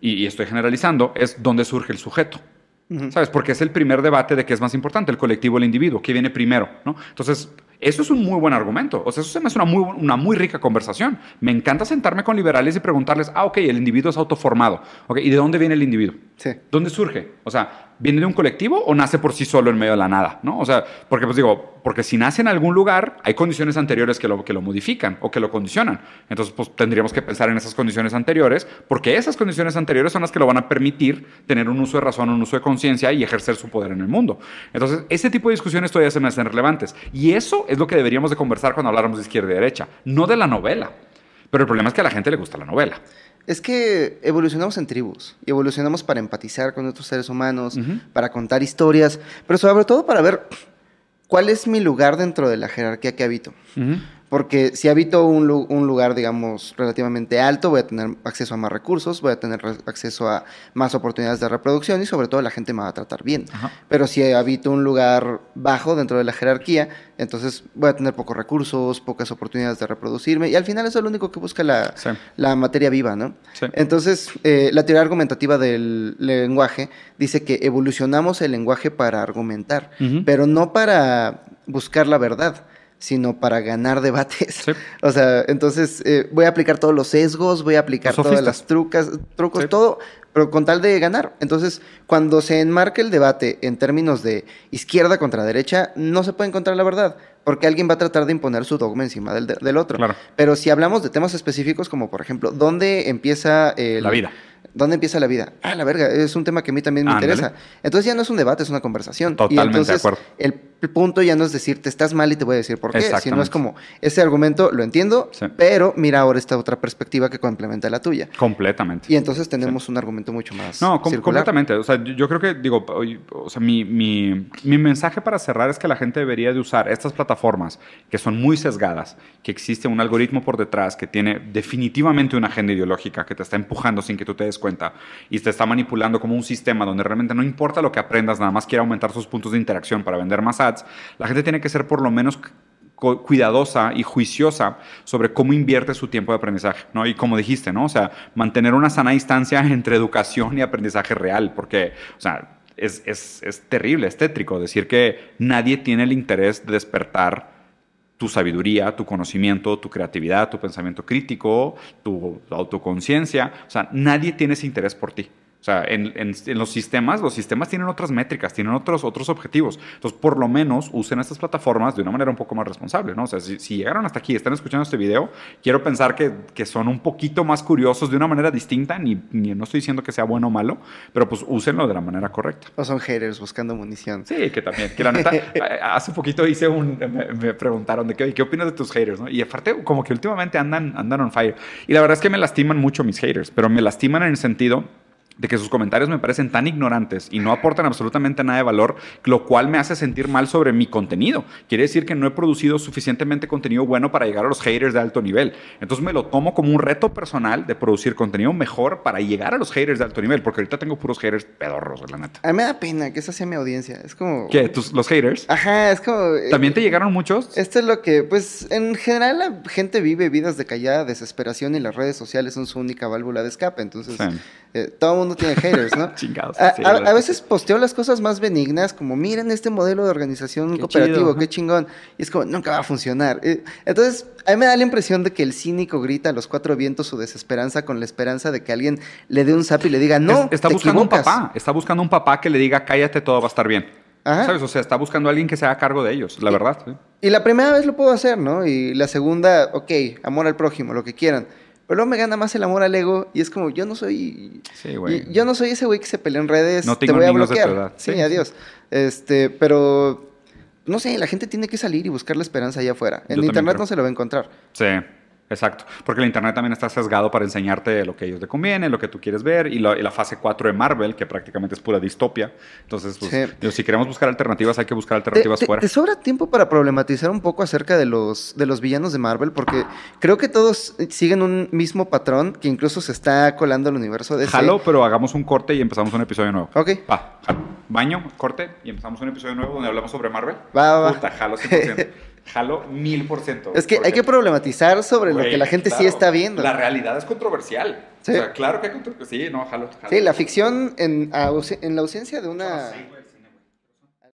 y, estoy generalizando, es dónde surge el sujeto. ¿Sabes? Porque es el primer debate de qué es más importante, el colectivo o el individuo, qué viene primero, ¿no? Entonces, eso es un muy buen argumento. O sea, eso se me hace una muy, una muy rica conversación. Me encanta sentarme con liberales y preguntarles, ah, ok, el individuo es autoformado. Ok, ¿y de dónde viene el individuo? Sí. ¿Dónde surge? O sea, ¿Viene de un colectivo o nace por sí solo en medio de la nada? ¿no? O sea, porque pues digo, porque si nace en algún lugar, hay condiciones anteriores que lo, que lo modifican o que lo condicionan. Entonces, pues tendríamos que pensar en esas condiciones anteriores, porque esas condiciones anteriores son las que lo van a permitir tener un uso de razón, un uso de conciencia y ejercer su poder en el mundo. Entonces, ese tipo de discusiones todavía se me hacen relevantes. Y eso es lo que deberíamos de conversar cuando habláramos de izquierda y derecha, no de la novela. Pero el problema es que a la gente le gusta la novela. Es que evolucionamos en tribus y evolucionamos para empatizar con otros seres humanos, para contar historias, pero sobre todo para ver cuál es mi lugar dentro de la jerarquía que habito. Porque si habito un, lu- un lugar, digamos, relativamente alto, voy a tener acceso a más recursos, voy a tener acceso a más oportunidades de reproducción y sobre todo la gente me va a tratar bien. Ajá. Pero si habito un lugar bajo dentro de la jerarquía, entonces voy a tener pocos recursos, pocas oportunidades de reproducirme y al final eso es lo único que busca la, Sí. la materia viva, ¿no? Sí. Entonces, eh, la teoría argumentativa del lenguaje dice que evolucionamos el lenguaje para argumentar, pero no para buscar la verdad, sino para ganar debates. Sí. O sea, entonces eh, voy a aplicar todos los sesgos, voy a aplicar Los todas las trucas, trucos, Sí. todo, pero con tal de ganar. Entonces, cuando se enmarca el debate en términos de izquierda contra derecha, no se puede encontrar la verdad, porque alguien va a tratar de imponer su dogma encima del, del otro. Claro. Pero si hablamos de temas específicos, como por ejemplo, ¿dónde empieza el- La vida. ¿Dónde empieza la vida? Ah, la verga, es un tema que a mí también me interesa. Entonces ya no es un debate, es una conversación. y Totalmente de acuerdo. el punto ya no es decirte estás mal y te voy a decir por qué, sino es como, ese argumento lo entiendo, Sí. pero mira ahora esta otra perspectiva que complementa la tuya. Completamente. Y entonces tenemos un argumento mucho más No, com- circular. completamente. O sea, yo, creo que, digo, o sea, mi, mi, mi mensaje para cerrar es que la gente debería de usar estas plataformas que son muy sesgadas, que existe un algoritmo por detrás que tiene definitivamente una agenda ideológica que te está empujando sin que tú te des cuenta y te está manipulando como un sistema donde realmente no importa lo que aprendas, nada más quiere aumentar sus puntos de interacción para vender más La gente tiene que ser por lo menos cu- cuidadosa y juiciosa sobre cómo invierte su tiempo de aprendizaje, ¿no? Y como dijiste, ¿no? O sea, mantener una sana distancia entre educación y aprendizaje real, porque, o sea, es, es, es terrible, es tétrico decir que nadie tiene el interés de despertar tu sabiduría, tu conocimiento, tu creatividad, tu pensamiento crítico, tu autoconciencia. O sea, nadie tiene ese interés por ti. O sea, en, en- en los sistemas, los sistemas tienen otras métricas, tienen otros, otros objetivos. Entonces, por lo menos, usen estas plataformas de una manera un poco más responsable, ¿no? O sea, si, si llegaron hasta aquí están escuchando este video, quiero pensar que, que son un poquito más curiosos de una manera distinta, ni, ni no estoy diciendo que sea bueno o malo, pero pues úsenlo de la manera correcta. O son haters buscando munición. Sí, que también. Que la neta, a- hace poquito hice un. Me, me preguntaron de qué, ¿qué opinas de tus haters? ¿no? Y aparte, como que últimamente andan, andan on fire. Y la verdad es que me lastiman mucho mis haters, pero me lastiman en el sentido de que sus comentarios me parecen tan ignorantes y no aportan absolutamente nada de valor, lo cual me hace sentir mal sobre mi contenido. Quiere decir que no he producido suficientemente contenido bueno para llegar a los haters de alto nivel. Entonces me lo tomo como un reto personal de producir contenido mejor para llegar a los haters de alto nivel, porque ahorita tengo puros haters pedorros, la neta. A mí me da pena que esa sea mi audiencia. Es como... ¿Qué? ¿Tus, ¿Los haters? Ajá, es como... eh, ¿También te llegaron muchos? Esto es lo que, pues, en general la gente vive vidas de callada desesperación y las redes sociales son su única válvula de escape. Entonces, Sí. eh, todo mundo tiene haters, ¿no? Chingados. A, sí, a- la verdad a que veces posteo las cosas más benignas, como miren este modelo de organización Qué cooperativo, chido, qué chingón. Y es como, nunca va a funcionar. Eh, Entonces, a mí me da la impresión de que el cínico grita a los cuatro vientos su desesperanza con la esperanza de que alguien le dé un zap y le diga, no, Es- está te buscando equivocas". un papá. Está buscando un papá que le diga, cállate, todo va a estar bien. Ajá. ¿Sabes? O sea, está buscando a alguien que se haga cargo de ellos, la verdad. sí. Y la primera vez lo puedo hacer, ¿no? Y la segunda, ok, amor al prójimo, lo que quieran. Pero luego me gana más el amor al ego y es como, yo no soy... Sí, güey. Yo no soy ese güey que se pelea en redes, No te voy a de tu bloquear. edad. Sí, adiós. Este, pero... No sé, la gente tiene que salir y buscar la esperanza allá afuera. En Yo internet no se lo va a encontrar. Sí, exacto. Porque el Internet también está sesgado para enseñarte lo que a ellos te conviene, lo que tú quieres ver, y, la- y la fase 4 de Marvel, que prácticamente es pura distopia. Entonces, pues, Sí. digo, si queremos buscar alternativas, hay que buscar ¿Te, alternativas te- fuera. te sobra tiempo para problematizar un poco acerca de los, de los villanos de Marvel? Porque creo que todos siguen un mismo patrón que incluso se está colando al universo de Jalo, pero hagamos un corte y empezamos un episodio nuevo. Ok. Va, jalo. Baño, corte y empezamos un episodio nuevo donde hablamos sobre Marvel. Va, va, va. Puta, jalo 100%. jalo 1000%. Es que hay que problematizar sobre lo que la gente sí está viendo. La realidad es controversial. Sí. O sea, claro que hay controversia. Sí, no, jalo. jalo. Sí, la ficción en, la ausencia de una... Sí.